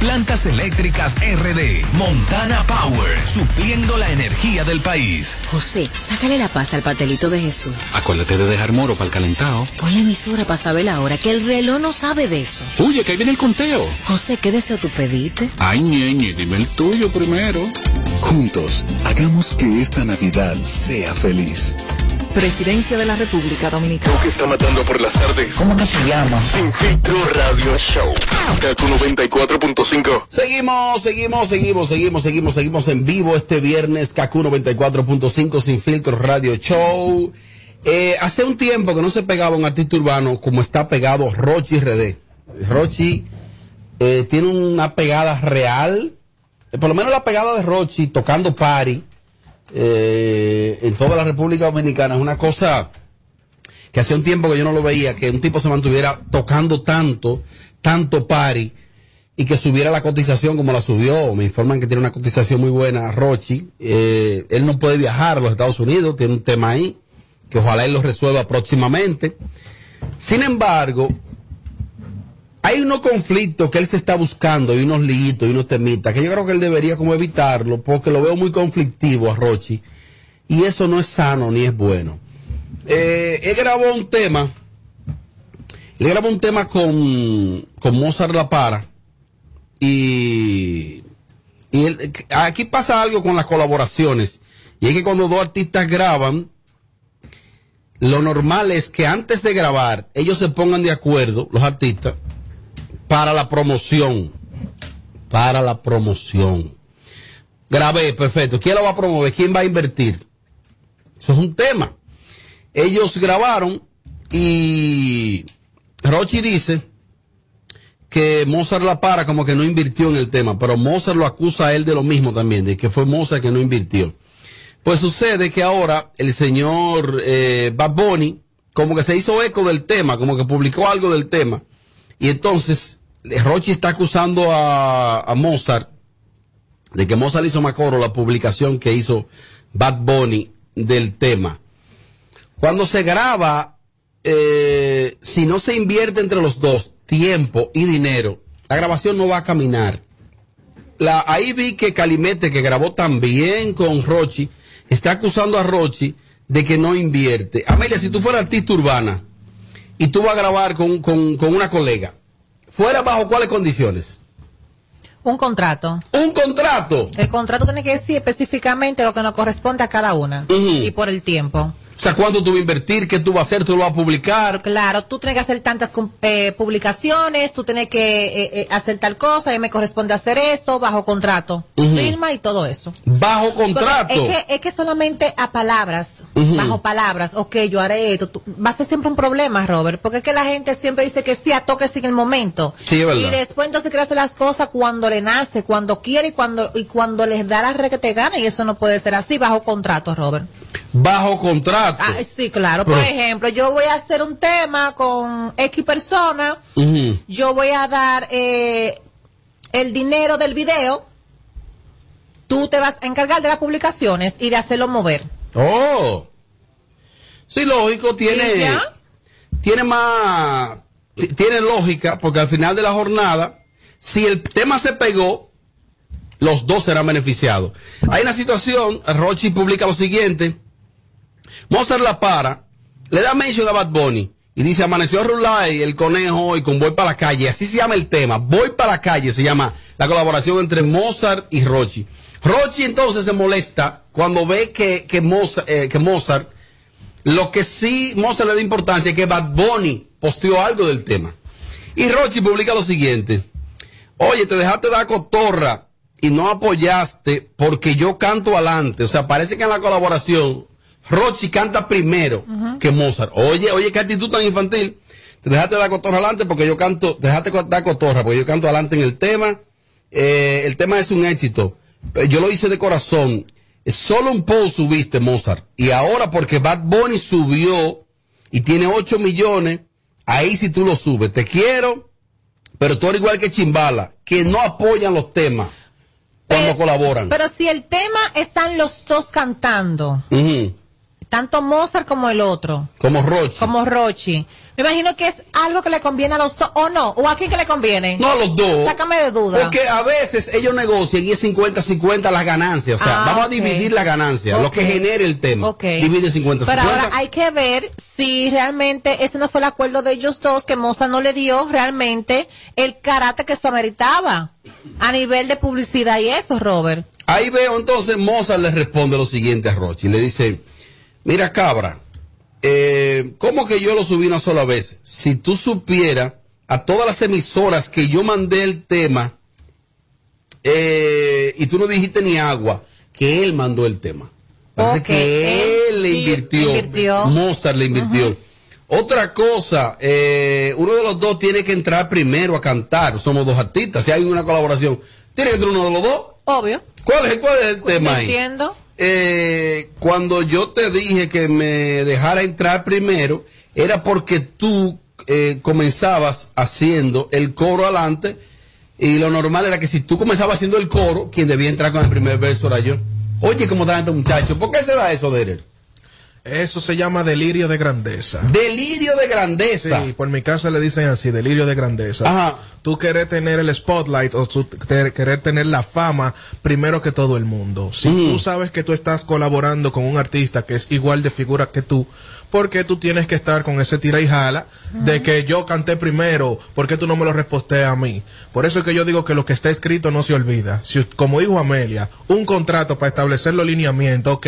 Plantas Eléctricas RD. Montana Power. Supliendo la energía del país. José, sácale la paz al patelito de Jesús. Acuérdate de dejar moro para el calentado. Pon la emisora para saber la hora, que el reloj no sabe de eso. Oye, que ahí viene el conteo. José, ¿qué deseo tú pediste? Ay, ñeñe, dime el tuyo primero. Juntos, hagamos que esta Navidad sea feliz. Presidencia de la República Dominicana. que está matando por las tardes. ¿Cómo que se llama? Sin filtro radio show. Kaku 94.5. Seguimos, seguimos, seguimos, seguimos, seguimos, seguimos en vivo este viernes, KQ 94.5 Sin Filtro Radio Show. Eh, hace un tiempo que no se pegaba un artista urbano como está pegado Rochi RD. Rochi eh, tiene una pegada real, eh, por lo menos la pegada de Rochi tocando party eh, en toda la República Dominicana es una cosa que hace un tiempo que yo no lo veía, que un tipo se mantuviera tocando tanto, tanto party y que subiera la cotización como la subió. Me informan que tiene una cotización muy buena, Rochi. Eh, él no puede viajar a los Estados Unidos, tiene un tema ahí, que ojalá él lo resuelva próximamente. Sin embargo, hay unos conflictos que él se está buscando y unos liguitos y unos temitas que yo creo que él debería como evitarlo porque lo veo muy conflictivo a Rochi y eso no es sano ni es bueno. Eh, él grabó un tema, él grabó un tema con, con Mozart La Para y, y él- aquí pasa algo con las colaboraciones y es que cuando dos artistas graban, lo normal es que antes de grabar ellos se pongan de acuerdo, los artistas, para la promoción. Para la promoción. Grabé, perfecto. ¿Quién lo va a promover? ¿Quién va a invertir? Eso es un tema. Ellos grabaron y Rochi dice que Mozart la para como que no invirtió en el tema, pero Mozart lo acusa a él de lo mismo también, de que fue Mozart que no invirtió. Pues sucede que ahora el señor eh, como que se hizo eco del tema, como que publicó algo del tema. Y entonces Rochi está acusando a, Mozart de que Mozart hizo Macoro la publicación que hizo Bad Bunny del tema. Cuando se graba, eh, si no se invierte entre los dos tiempo y dinero, la grabación no va a caminar. La, ahí vi que Calimete, que grabó también con Rochi, está acusando a Rochi de que no invierte. Amelia, si tú fueras artista urbana y tú vas a grabar con, con una colega, ¿fuera bajo cuáles condiciones? Un contrato. Un contrato. El contrato tiene que decir específicamente lo que nos corresponde a cada una. Y por el tiempo. O sea, ¿cuánto tú vas a invertir? ¿Qué tú vas a hacer? ¿Tú lo vas a publicar? Claro, tú tienes que hacer tantas eh, publicaciones, tú tienes que eh, eh, hacer tal cosa, a mí me corresponde hacer esto, bajo contrato. Ujú. Firma y todo eso. Bajo contrato. Porque Es que, es que solamente a palabras, bajo palabras, ok, yo haré esto, tú- va a ser siempre un problema, Robert, porque es que la gente siempre dice que sí a toques en el momento. Sí, es verdad. Y después entonces quiere hacer las cosas cuando le nace, cuando quiere y cuando, y cuando les da la re que te gana, y eso no puede ser así, bajo contrato, Robert. Bajo contrato. Ah, sí, claro. Por ejemplo, yo voy a hacer un tema con X persona, yo voy a dar eh, el dinero del video, tú te vas a encargar de las publicaciones y de hacerlo mover. Oh. Sí, lógico, tiene. Tiene más. ti- Tiene lógica, porque al final de la jornada, si el tema se pegó, los dos serán beneficiados. Hay una situación, Rochi publica lo siguiente. Mozart la para, le da mention a Bad Bunny y dice, amaneció Rulay, el conejo y con Voy para la calle. Así se llama el tema. Voy para la calle se llama la colaboración entre Mozart y Rochi. Rochi entonces se molesta cuando ve que, que Mozart, eh, que Mozart Lo que sí Mozart le da importancia es que Bad Bunny posteó algo del tema. Y Rochi publica lo siguiente. Oye, te dejaste dar cotorra y no apoyaste porque yo canto adelante. O sea, parece que en la colaboración Rochi canta primero que Mozart. Oye, oye, qué actitud tan infantil. Te dejaste dar cotorra adelante porque yo canto, te dejaste dar cotorra porque yo canto adelante en el tema. Eh, el tema es un éxito. Eh, Yo lo hice de corazón. Eh, Solo un post subiste, Mozart. Y ahora porque Bad Bunny subió y tiene 8 millones, ahí sí tú lo subes. Te quiero, pero tú eres igual que Chimbala, que no apoyan los temas cuando colaboran. Pero si el tema están los dos cantando. Tanto Mozart como el otro, Como Rochi. como Rochi, me imagino que es algo que le conviene a los dos, o no, o a quién que le conviene. No a los dos. Sácame de duda. Porque a veces ellos negocian y es 50-50 las ganancias. O sea, Ah, vamos a dividir las ganancias, lo que genere el tema. Ok. Divide 50-50. Pero ahora hay que ver si realmente ese no fue el acuerdo de ellos dos, que Mozart no le dio realmente el carácter que eso ameritaba a nivel de publicidad y eso, Robert. Ahí veo entonces Mozart le responde lo siguiente a Rochi. Le dice, mira cabra, eh, ¿cómo que yo lo subí una sola vez? Si tú supieras a todas las emisoras que yo mandé el tema eh, y tú no dijiste ni agua, que él mandó el tema. Parece que él, él le invirtió, invirtió. Mozart le invirtió. Otra cosa, eh, uno de los dos tiene que entrar primero a cantar. Somos dos artistas. Si hay una colaboración, tiene que entrar uno de los dos. Obvio. ¿Cuál es, cuál es el tema ahí? entiendo. Eh, cuando yo te dije que me dejara entrar primero, era porque tú eh, comenzabas haciendo el coro adelante y lo normal era que si tú comenzabas haciendo el coro, quien debía entrar con el primer verso era yo. Oye, ¿cómo está este muchacho? ¿Por qué se da eso, Derek? Eso se llama delirio de grandeza. Delirio de grandeza. Sí, por mi casa le dicen así, delirio de grandeza. Ajá. Tú querés tener el spotlight o tú querer tener la fama primero que todo el mundo. Si Mm. tú sabes que tú estás colaborando con un artista que es igual de figura que tú, ¿por qué tú tienes que estar con ese tira y jala de que yo canté primero? ¿Por qué tú no me lo reposteas a mí? Por eso es que yo digo que lo que está escrito no se olvida. Si, como dijo Amelia, un contrato para establecer los lineamientos, ok,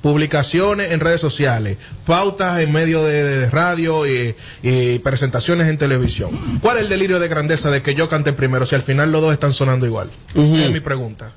publicaciones en redes sociales, pautas en medio de, de radio y, y presentaciones en televisión. ¿Cuál es el delirio de grandeza de que yo cante primero si al final los dos están sonando igual? Es mi pregunta.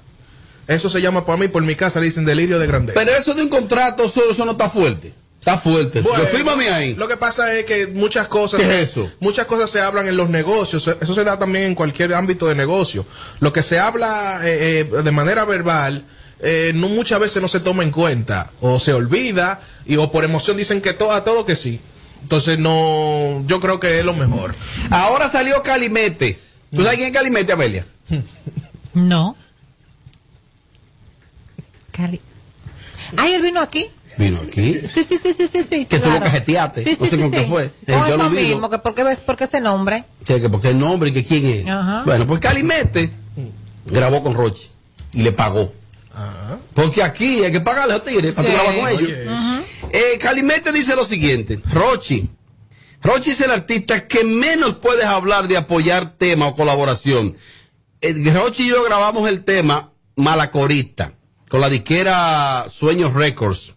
Eso se llama para mí, por mi casa le dicen delirio de grandeza. Pero eso de un contrato, eso, eso no está fuerte. Está fuerte. Bueno, Fírmame ahí. Lo que pasa es que muchas cosas, ¿Qué es eso? muchas cosas se hablan en los negocios. Eso se da también en cualquier ámbito de negocio. Lo que se habla eh, eh, de manera verbal, eh, no muchas veces no se toma en cuenta o se olvida y o por emoción dicen que todo a todo que sí. Entonces no, yo creo que es lo mejor. Ahora salió Calimete. ¿Tú sabes quién es Calimete, Amelia? No. Cali. Ay, él vino aquí. Vino aquí. Sí, sí, sí, sí, sí, sí. Que tú lo claro. cajeteaste. Sí, no sí, sé sí, con qué sí. fue. Eh, yo lo digo. mismo, que por qué ves, por qué ese nombre. Che, que porque el nombre y que quién es. Ajá. Bueno, pues Calimete grabó con Rochi y le pagó. Porque aquí hay que pagarle a los tigres para tú Sí. grabar con ellos. Eh, Calimete dice lo siguiente: Rochi. Rochi es el artista que menos puedes hablar de apoyar tema o colaboración. Eh, Rochi y yo grabamos el tema Malacorista con la disquera Sueños Records.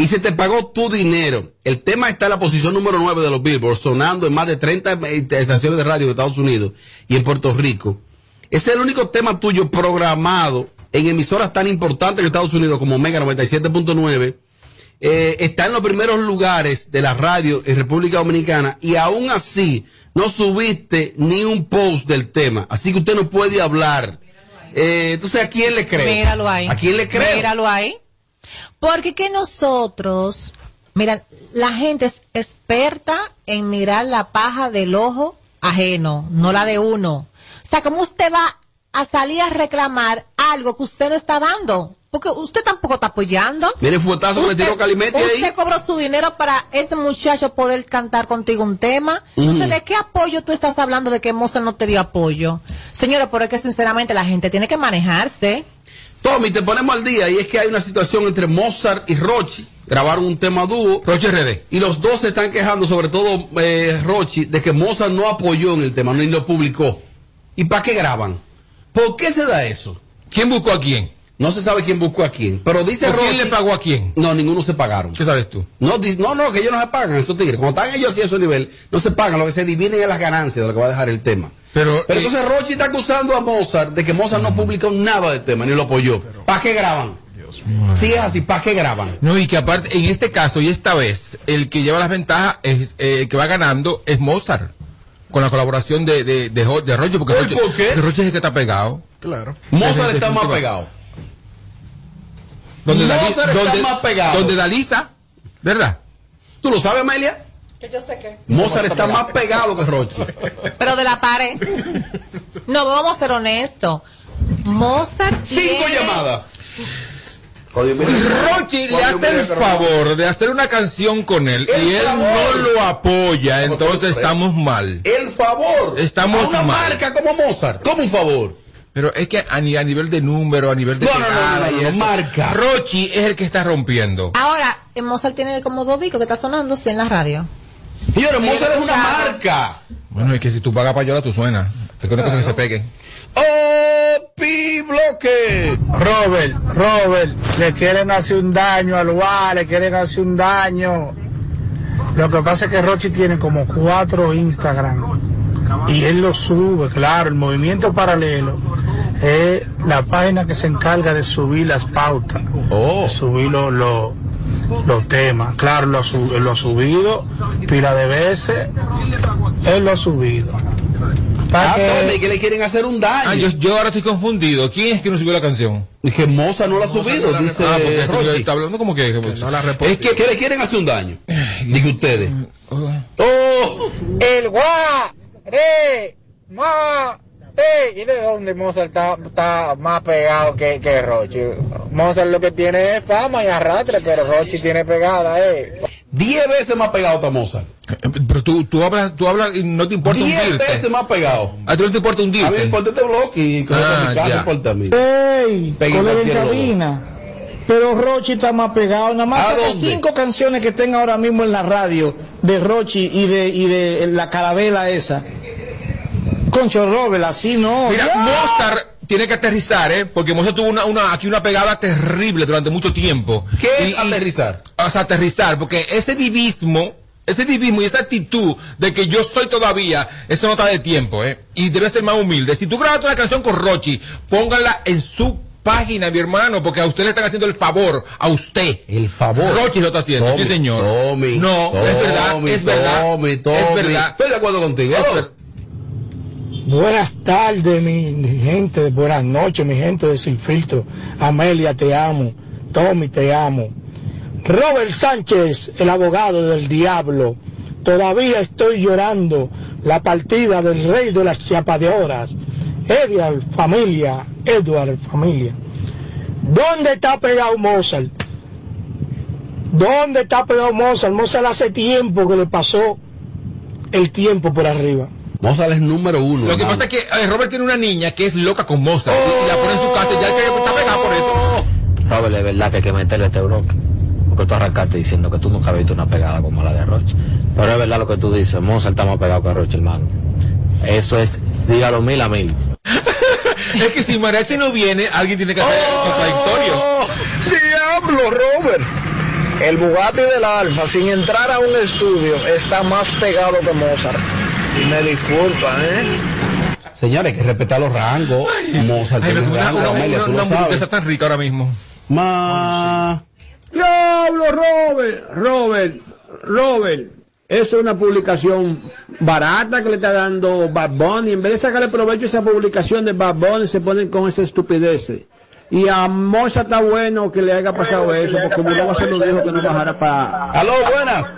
Y se te pagó tu dinero. El tema está en la posición número 9 de los Billboard, sonando en más de 30 estaciones de radio de Estados Unidos y en Puerto Rico. Es el único tema tuyo programado en emisoras tan importantes en Estados Unidos como Mega 97.9. Eh, está en los primeros lugares de la radio en República Dominicana y aún así no subiste ni un post del tema. Así que usted no puede hablar. Eh, entonces, ¿a quién le creo? Míralo ahí. ¿A quién le creo? Míralo ahí. Porque que nosotros, mira, la gente es experta en mirar la paja del ojo ajeno, no la de uno. O sea, ¿cómo usted va a salir a reclamar algo que usted no está dando? Porque usted tampoco está apoyando. Mire el fuetazo que le tiró Calimete ahí. Usted cobró su dinero para ese muchacho poder cantar contigo un tema. Entonces. ¿de qué apoyo tú estás hablando de que Mozart no te dio apoyo? Señora, pero es que sinceramente la gente tiene que manejarse. Tommy, te ponemos al día y es que hay una situación entre Mozart y Rochi. Grabaron un tema dúo. Rochi RD. Y los dos se están quejando, sobre todo eh, Rochi, de que Mozart no apoyó en el tema, ni lo publicó. ¿Y para qué graban? ¿Por qué se da eso? ¿Quién buscó a quién? No se sabe quién buscó a quién. Pero dice ¿O quién le pagó a quién? No, ninguno se pagaron. ¿Qué sabes tú? No, no, no, que ellos no se pagan, esos tigres. Cuando están ellos así a ese nivel, no se pagan. Lo que se dividen es las ganancias de lo que va a dejar el tema. Pero, Pero eh, entonces Rochi está acusando a Mozart de que Mozart no publicó nada del tema, ni lo apoyó. ¿Para qué graban? Si es así, ¿para qué graban? No, y que aparte, en este caso y esta vez, el que lleva las ventajas, es, eh, el que va ganando es Mozart. Con la colaboración de, de, de, de Roche, porque ¿Por Roche, qué? porque Roche es el que está pegado. Claro. Mozart está más pegado. Donde Mozart Dalí- está donde- más pegado. Donde Dalisa, ¿verdad? ¿Tú lo sabes, Amelia? Que yo sé que. Mozart está más pegado que Rochi. Pero de la pared. No, vamos a ser honestos. Mozart. Cinco tiene- llamadas. Rochi le hace el favor de hacer una canción con él El y él favor. no lo apoya, entonces estamos mal. El favor. Estamos a una mal. marca como Mozart. ¿Cómo un favor? Pero es que a, ni- a nivel de número, a nivel de No, no, no, pegada no, no, y no, eso, marca. Rochi es el que está rompiendo. Ahora, eh, Mozart tiene como dos discos que está sonando sí, en la radio. Señores, Mozart es una marca. Bueno, es que si tú pagas payola, tú suenas. Te que que se pegue. ¡Oh, pi bloque! Robert, Robert, le quieren hacer un daño al lugar, le quieren hacer un daño. Lo que pasa es que Rochi tiene como cuatro Instagram y él lo sube, claro, el movimiento paralelo es la página que se encarga de subir las pautas, de subir los, los, los temas. Claro, lo, lo ha subido pila de veces, él lo ha subido. Ah, que- le quieren hacer un daño. Ah, yo, yo ahora estoy confundido. ¿Quién es que no subió la canción? Que Mozart no la ha subido, dice Ah, porque es que Rochi. está hablando como que... Es que, que le quieren hacer un daño. Diga ustedes. Oh, El gua, re, ma, te. ¿Y de dónde Mozart está, está más pegado que, que Rochi? Mozart lo que tiene es fama y arrastre, pero Rochi tiene pegada, eh. diez veces más pegado está Mozart. Pero tú, tú hablas, tú hablas y no te importa Diez hundirte. veces más pegado. A ti no te importa A mí me importa este bloque y con Ah, mi casa importa a mí. ¡Ey! Pegue Con la cabina. Pero Rochi está más pegado. Nada más ¿A saca dónde? cinco canciones que estén ahora mismo en la radio de Rochi y de, y de la carabela esa. Concho Robert, así no. Mira, Ya. Mozart tiene que aterrizar, ¿eh? Porque Mozart tuvo una, una, aquí una pegada terrible durante mucho tiempo. ¿Qué es aterrizar? O sea, aterrizar, porque ese divismo, ese divismo y esa actitud de que yo soy todavía, eso no está de tiempo, ¿eh? Y debe ser más humilde. Si tú grabas una canción con Rochi, póngala en su página, mi hermano, porque a usted le están haciendo el favor, a usted. El favor. Rochi lo está haciendo, Tommy, sí señor. Tommy, no, es verdad, Tommy, es verdad. Tommy, es Tommy. verdad. Estoy de acuerdo contigo. Buenas tardes, mi, gente. Buenas noches, mi gente de Sin Filtro. Amelia, te amo. Tommy, te amo. Robert Sánchez, el abogado del diablo. Todavía estoy llorando la partida del rey de las chapadeoras. Edward, familia. Edward, familia. ¿Dónde está pegado Mozart? ¿Dónde está pegado Mozart? Mozart hace tiempo que le pasó el tiempo por arriba. Mozart es número uno. Lo que hermano. pasa es que eh, Robert tiene una niña que es loca con Mozart y- y la pone en su casa y ya que está pegada por eso. Robert, es verdad que hay que meterle este bloque. Porque tú arrancaste diciendo que tú nunca has visto una pegada como la de Roche. Pero es verdad lo que tú dices, Mozart está más pegado que Roche, hermano. Eso es, dígalo mil a mil. Es que si Mariachi no viene, alguien tiene que hacer el contradictorio. Diablo, Robert. El Bugatti del Alfa, sin entrar a un estudio, está más pegado que Mozart. Y me disculpa, ¿eh? Señores, hay que respetar los rangos. Mozart Ay, tiene una, rango, Amelia, tú lo sabes. hamburguesa tan rica ahora mismo. Ma... Diablo, Robert. Robert, Robert. Eso es una publicación barata que le está dando Bad Bunny. En vez de sacarle provecho a esa publicación de Bad Bunny, se ponen con esa estupidez. Y a Mozart está bueno que le haya pasado eso, porque Bulova se lo dijo que no bajara para... Aló, buenas.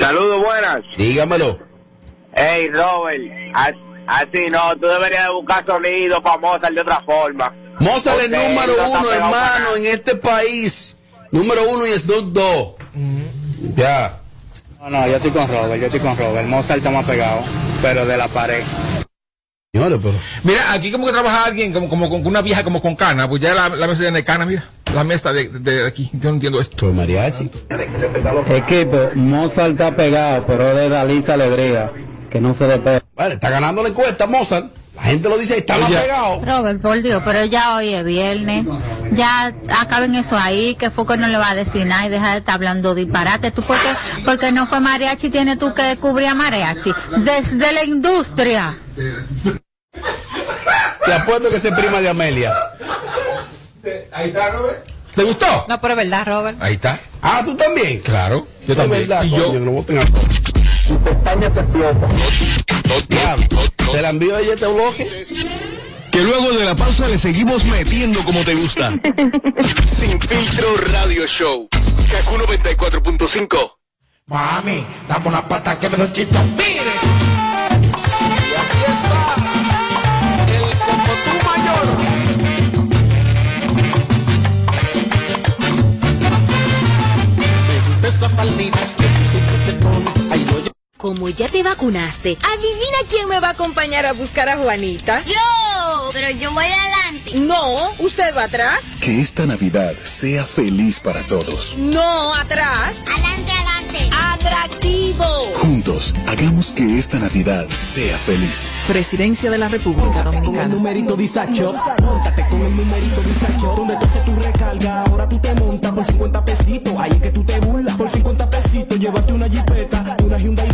Saludos, buenas. Dígamelo. Hey, Robert, as- así no, tú deberías de buscar sonido para Mozart de otra forma. Mozart es número uno, hermano, en este país. Número uno y Snoop Dogg. Ya. No, no, yo estoy con Robert, yo estoy con Robert. Mozart está más pegado, pero de la pared. Señores, pero... Mira, aquí como que trabaja alguien como, como con una vieja como con cana, pues ya la, la mesa de cana, mira. La mesa de, de aquí, yo no entiendo esto. Pues mariachi. Equipo, Mozart está pegado, pero de Dalisa Alegría, que no se despega. Vale, está ganando la encuesta Mozart. La gente lo dice, está más pegado. Robert, por Dios, pero ya hoy es viernes. Ya acaben eso ahí, que fue que no le va a decir nada y deja de estar hablando disparate. Tú porque, porque no fue mariachi, tiene tú que cubrir a mariachi. Desde la industria. Te apuesto que se prima de Amelia. Ahí está, Robert. ¿Te gustó? No, pero es verdad, Robert. Ahí está. Ah, tú también. Claro, yo Es también. verdad, y coño, yo, que lo voten a todos. Tu pestaña te explota. ¿Te la envío ella este bloque? Que luego de la pausa le seguimos metiendo como te gusta. Sin filtro radio show. Kaku 94.5. Mami, dame una pata que me doy chichón. Mire. Y aquí está Como ya te vacunaste, adivina quién me va a acompañar a buscar a Juanita. Yo, pero yo voy adelante. No, usted va atrás. Que esta Navidad sea feliz para todos. No, atrás. Adelante, adelante. Atractivo. Juntos, hagamos que esta Navidad sea feliz. Presidencia de la República Con el Dominicana. numerito Disacho, montate con el numerito Disacho, donde tú haces tu recarga, ahora tú te montas por 50 pesitos, ahí es que tú te burlas, por 50 pesitos, llévate una jipeta, una Hyundai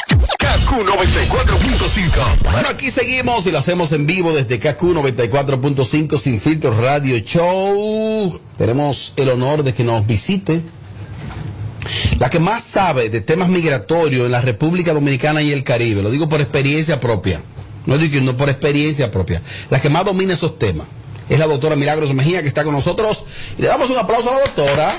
Kaku 94.5. Bueno, aquí seguimos y lo hacemos en vivo desde KQ 94.5 Sin Filtros Radio Show. Tenemos el honor de que nos visite la que más sabe de temas migratorios en la República Dominicana y el Caribe. Lo digo por experiencia propia. No digo no por experiencia propia. La que más domina esos temas es la doctora Milagros Mejía que está con nosotros. Y le damos un aplauso a la doctora.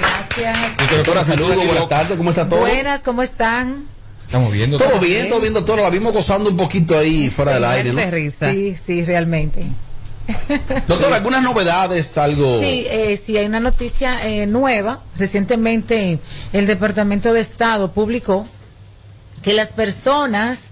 Gracias. Doctora, saludos, buenas tardes, ¿cómo está todo? Buenas, ¿cómo están? Estamos viendo. Todo bien, todo bien, doctora. La vimos gozando un poquito ahí fuera del aire, ¿no? De risa. Sí, sí, realmente. Doctora, ¿algunas novedades? Algo. Sí, eh, sí, hay una noticia eh, nueva. Recientemente el Departamento de Estado publicó que las personas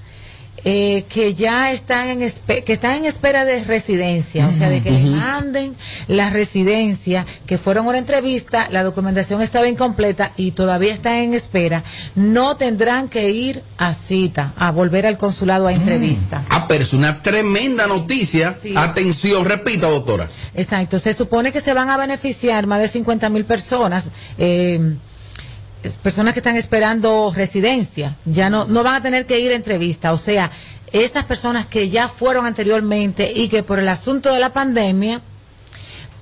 eh, que ya están en que están en espera de residencia, o sea, de que les manden la residencia, que fueron una entrevista, la documentación estaba incompleta y todavía están en espera, no tendrán que ir a cita, a volver al consulado a entrevista. Ah, pero es una tremenda noticia. Atención, repita, doctora. Exacto, se supone que se van a beneficiar más de 50 mil personas, eh, personas que están esperando residencia, ya no, no van a tener que ir a entrevista, o sea, esas personas que ya fueron anteriormente y que por el asunto de la pandemia,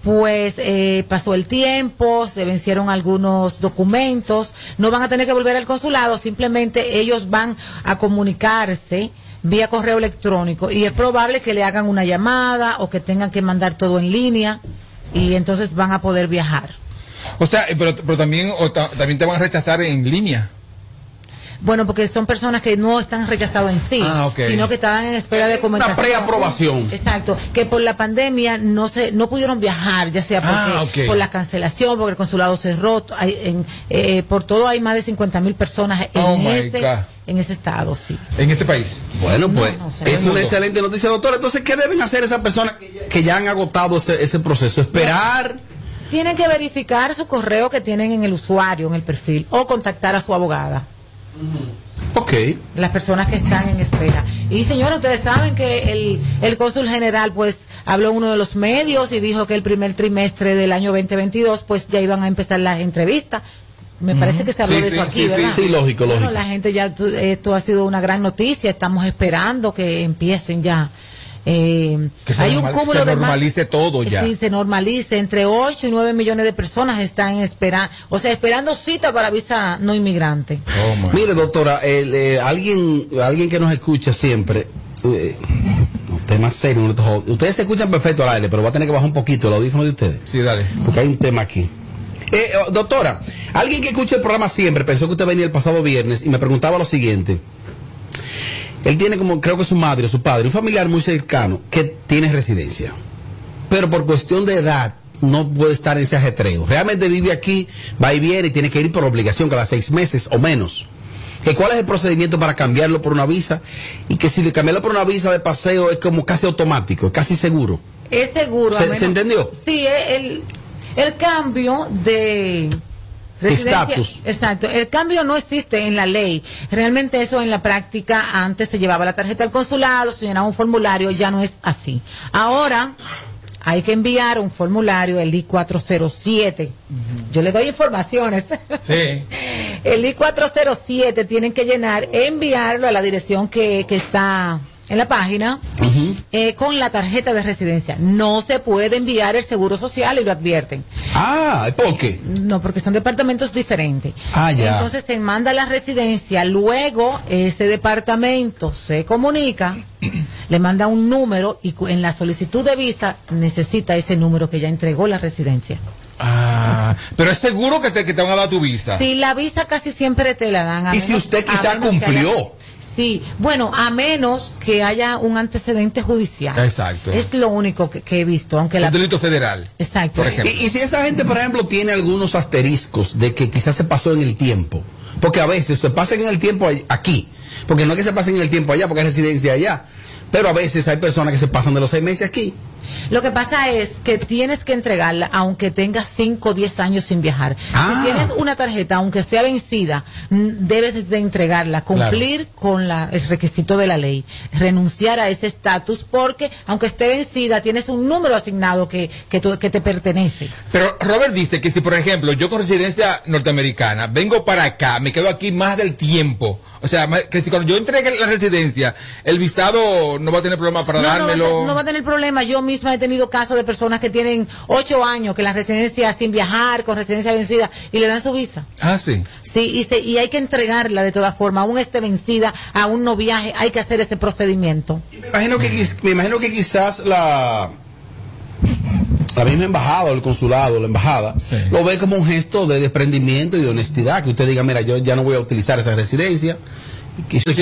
pues eh, pasó el tiempo, se vencieron algunos documentos, no van a tener que volver al consulado, simplemente ellos van a comunicarse vía correo electrónico y es probable que le hagan una llamada o que tengan que mandar todo en línea y entonces van a poder viajar. O sea, eh, pero, pero también, o ta- también te van a rechazar en línea. Bueno, porque son personas que no están rechazadas en sí, Ah, sino que estaban en espera de comentario. preaprobación. Exacto, que por la pandemia no se no pudieron viajar, ya sea porque Ah, ok. por la cancelación, porque el consulado cerró, hay, en, eh, por todo hay más de 50 mil personas en Oh, ese en ese estado, sí. En este país. Bueno, pues no, es una excelente noticia, doctora. Entonces, ¿qué deben hacer esas personas que ya, que ya han agotado ese, ese proceso? Esperar. Tienen que verificar su correo que tienen en el usuario, en el perfil, o contactar a su abogada. Ok. las personas que están en espera. Y señor, ustedes saben que el, el cónsul general pues habló en uno de los medios y dijo que el primer trimestre del año 2022 pues ya iban a empezar las entrevistas. Me parece que se habló Sí, de sí, eso aquí, sí, ¿verdad? sí, sí, lógico, Bueno, lógico. la gente ya, tu- esto ha sido una gran noticia, estamos esperando que empiecen ya. Eh, Que se hay un normal- cúmulo se de más- normalice todo ya. Sí, se normalice. Entre 8 y 9 millones de personas están esperando, o sea, esperando cita para visa no inmigrante. Mire, doctora, el, eh, alguien, alguien que nos escucha siempre, eh, un tema serio, ustedes se escuchan perfecto al aire, pero va a tener que bajar un poquito el audífono de ustedes. Sí, dale. Porque hay un tema aquí. Eh, oh, doctora, alguien que escucha el programa siempre pensó que usted venía el pasado viernes y me preguntaba lo siguiente. Él tiene como, creo que su madre o su padre, un familiar muy cercano que tiene residencia. Pero por cuestión de edad no puede estar en ese ajetreo. Realmente vive aquí, va y viene y tiene que ir por obligación cada seis meses o menos. Que cuál es el procedimiento para cambiarlo por una visa y que si le cambiarlo por una visa de paseo es como casi automático, es casi seguro. Es seguro. a ¿Se- menos- se entendió? Sí, el, el cambio de Estatus. Exacto. El cambio no existe en la ley. Realmente eso en la práctica antes se llevaba la tarjeta al consulado, se llenaba un formulario, ya no es así. Ahora hay que enviar un formulario, el I-407. Yo le doy informaciones. Sí. El I-407 tienen que llenar, enviarlo a la dirección que, que está en la página eh, con la tarjeta de residencia. No se puede enviar el seguro social y lo advierten. Ah, ¿por qué? No, porque son departamentos diferentes. Ah, ya. Entonces se manda a la residencia, luego ese departamento se comunica, le manda un número y en la solicitud de visa necesita ese número que ya entregó la residencia. Ah, pero es seguro que te, que te van a dar tu visa. Si la visa casi siempre te la dan. a ¿Y si usted quizá que haya- cumplió? Sí, bueno, a menos que haya un antecedente judicial. Exacto. Es lo único que, que he visto, aunque la... Un delito federal. Exacto. Por ejemplo. Y, y si esa gente, por ejemplo, tiene algunos asteriscos de que quizás se pasó en el tiempo, porque a veces se pasan en el tiempo aquí, porque no es que se pasen en el tiempo allá, porque hay residencia allá, pero a veces hay personas que se pasan de los seis meses aquí. Lo que pasa es que tienes que entregarla aunque tengas 5 o 10 años sin viajar. Ah. Si tienes una tarjeta, aunque sea vencida, debes de entregarla, cumplir con la, el requisito de la ley, renunciar a ese estatus porque aunque esté vencida, tienes un número asignado que, que, tú- que te pertenece. Pero Robert dice que si, por ejemplo, yo con residencia norteamericana vengo para acá, me quedo aquí más del tiempo. O sea, que si cuando yo entregue la residencia, el visado no va a tener problema para No, no va, a dármelo. no va a tener problema. Yo misma he tenido casos de personas que tienen ocho años, que la residencia sin viajar, con residencia vencida, y le dan su visa. Ah, sí. Sí, y, se- y hay que entregarla de todas formas, aún esté vencida, aún no viaje, hay que hacer ese procedimiento. Me imagino que, me imagino que quizás la, la misma embajada o el consulado, la embajada, lo ve como un gesto de desprendimiento y de honestidad, que usted diga, mira, yo ya no voy a utilizar esa residencia.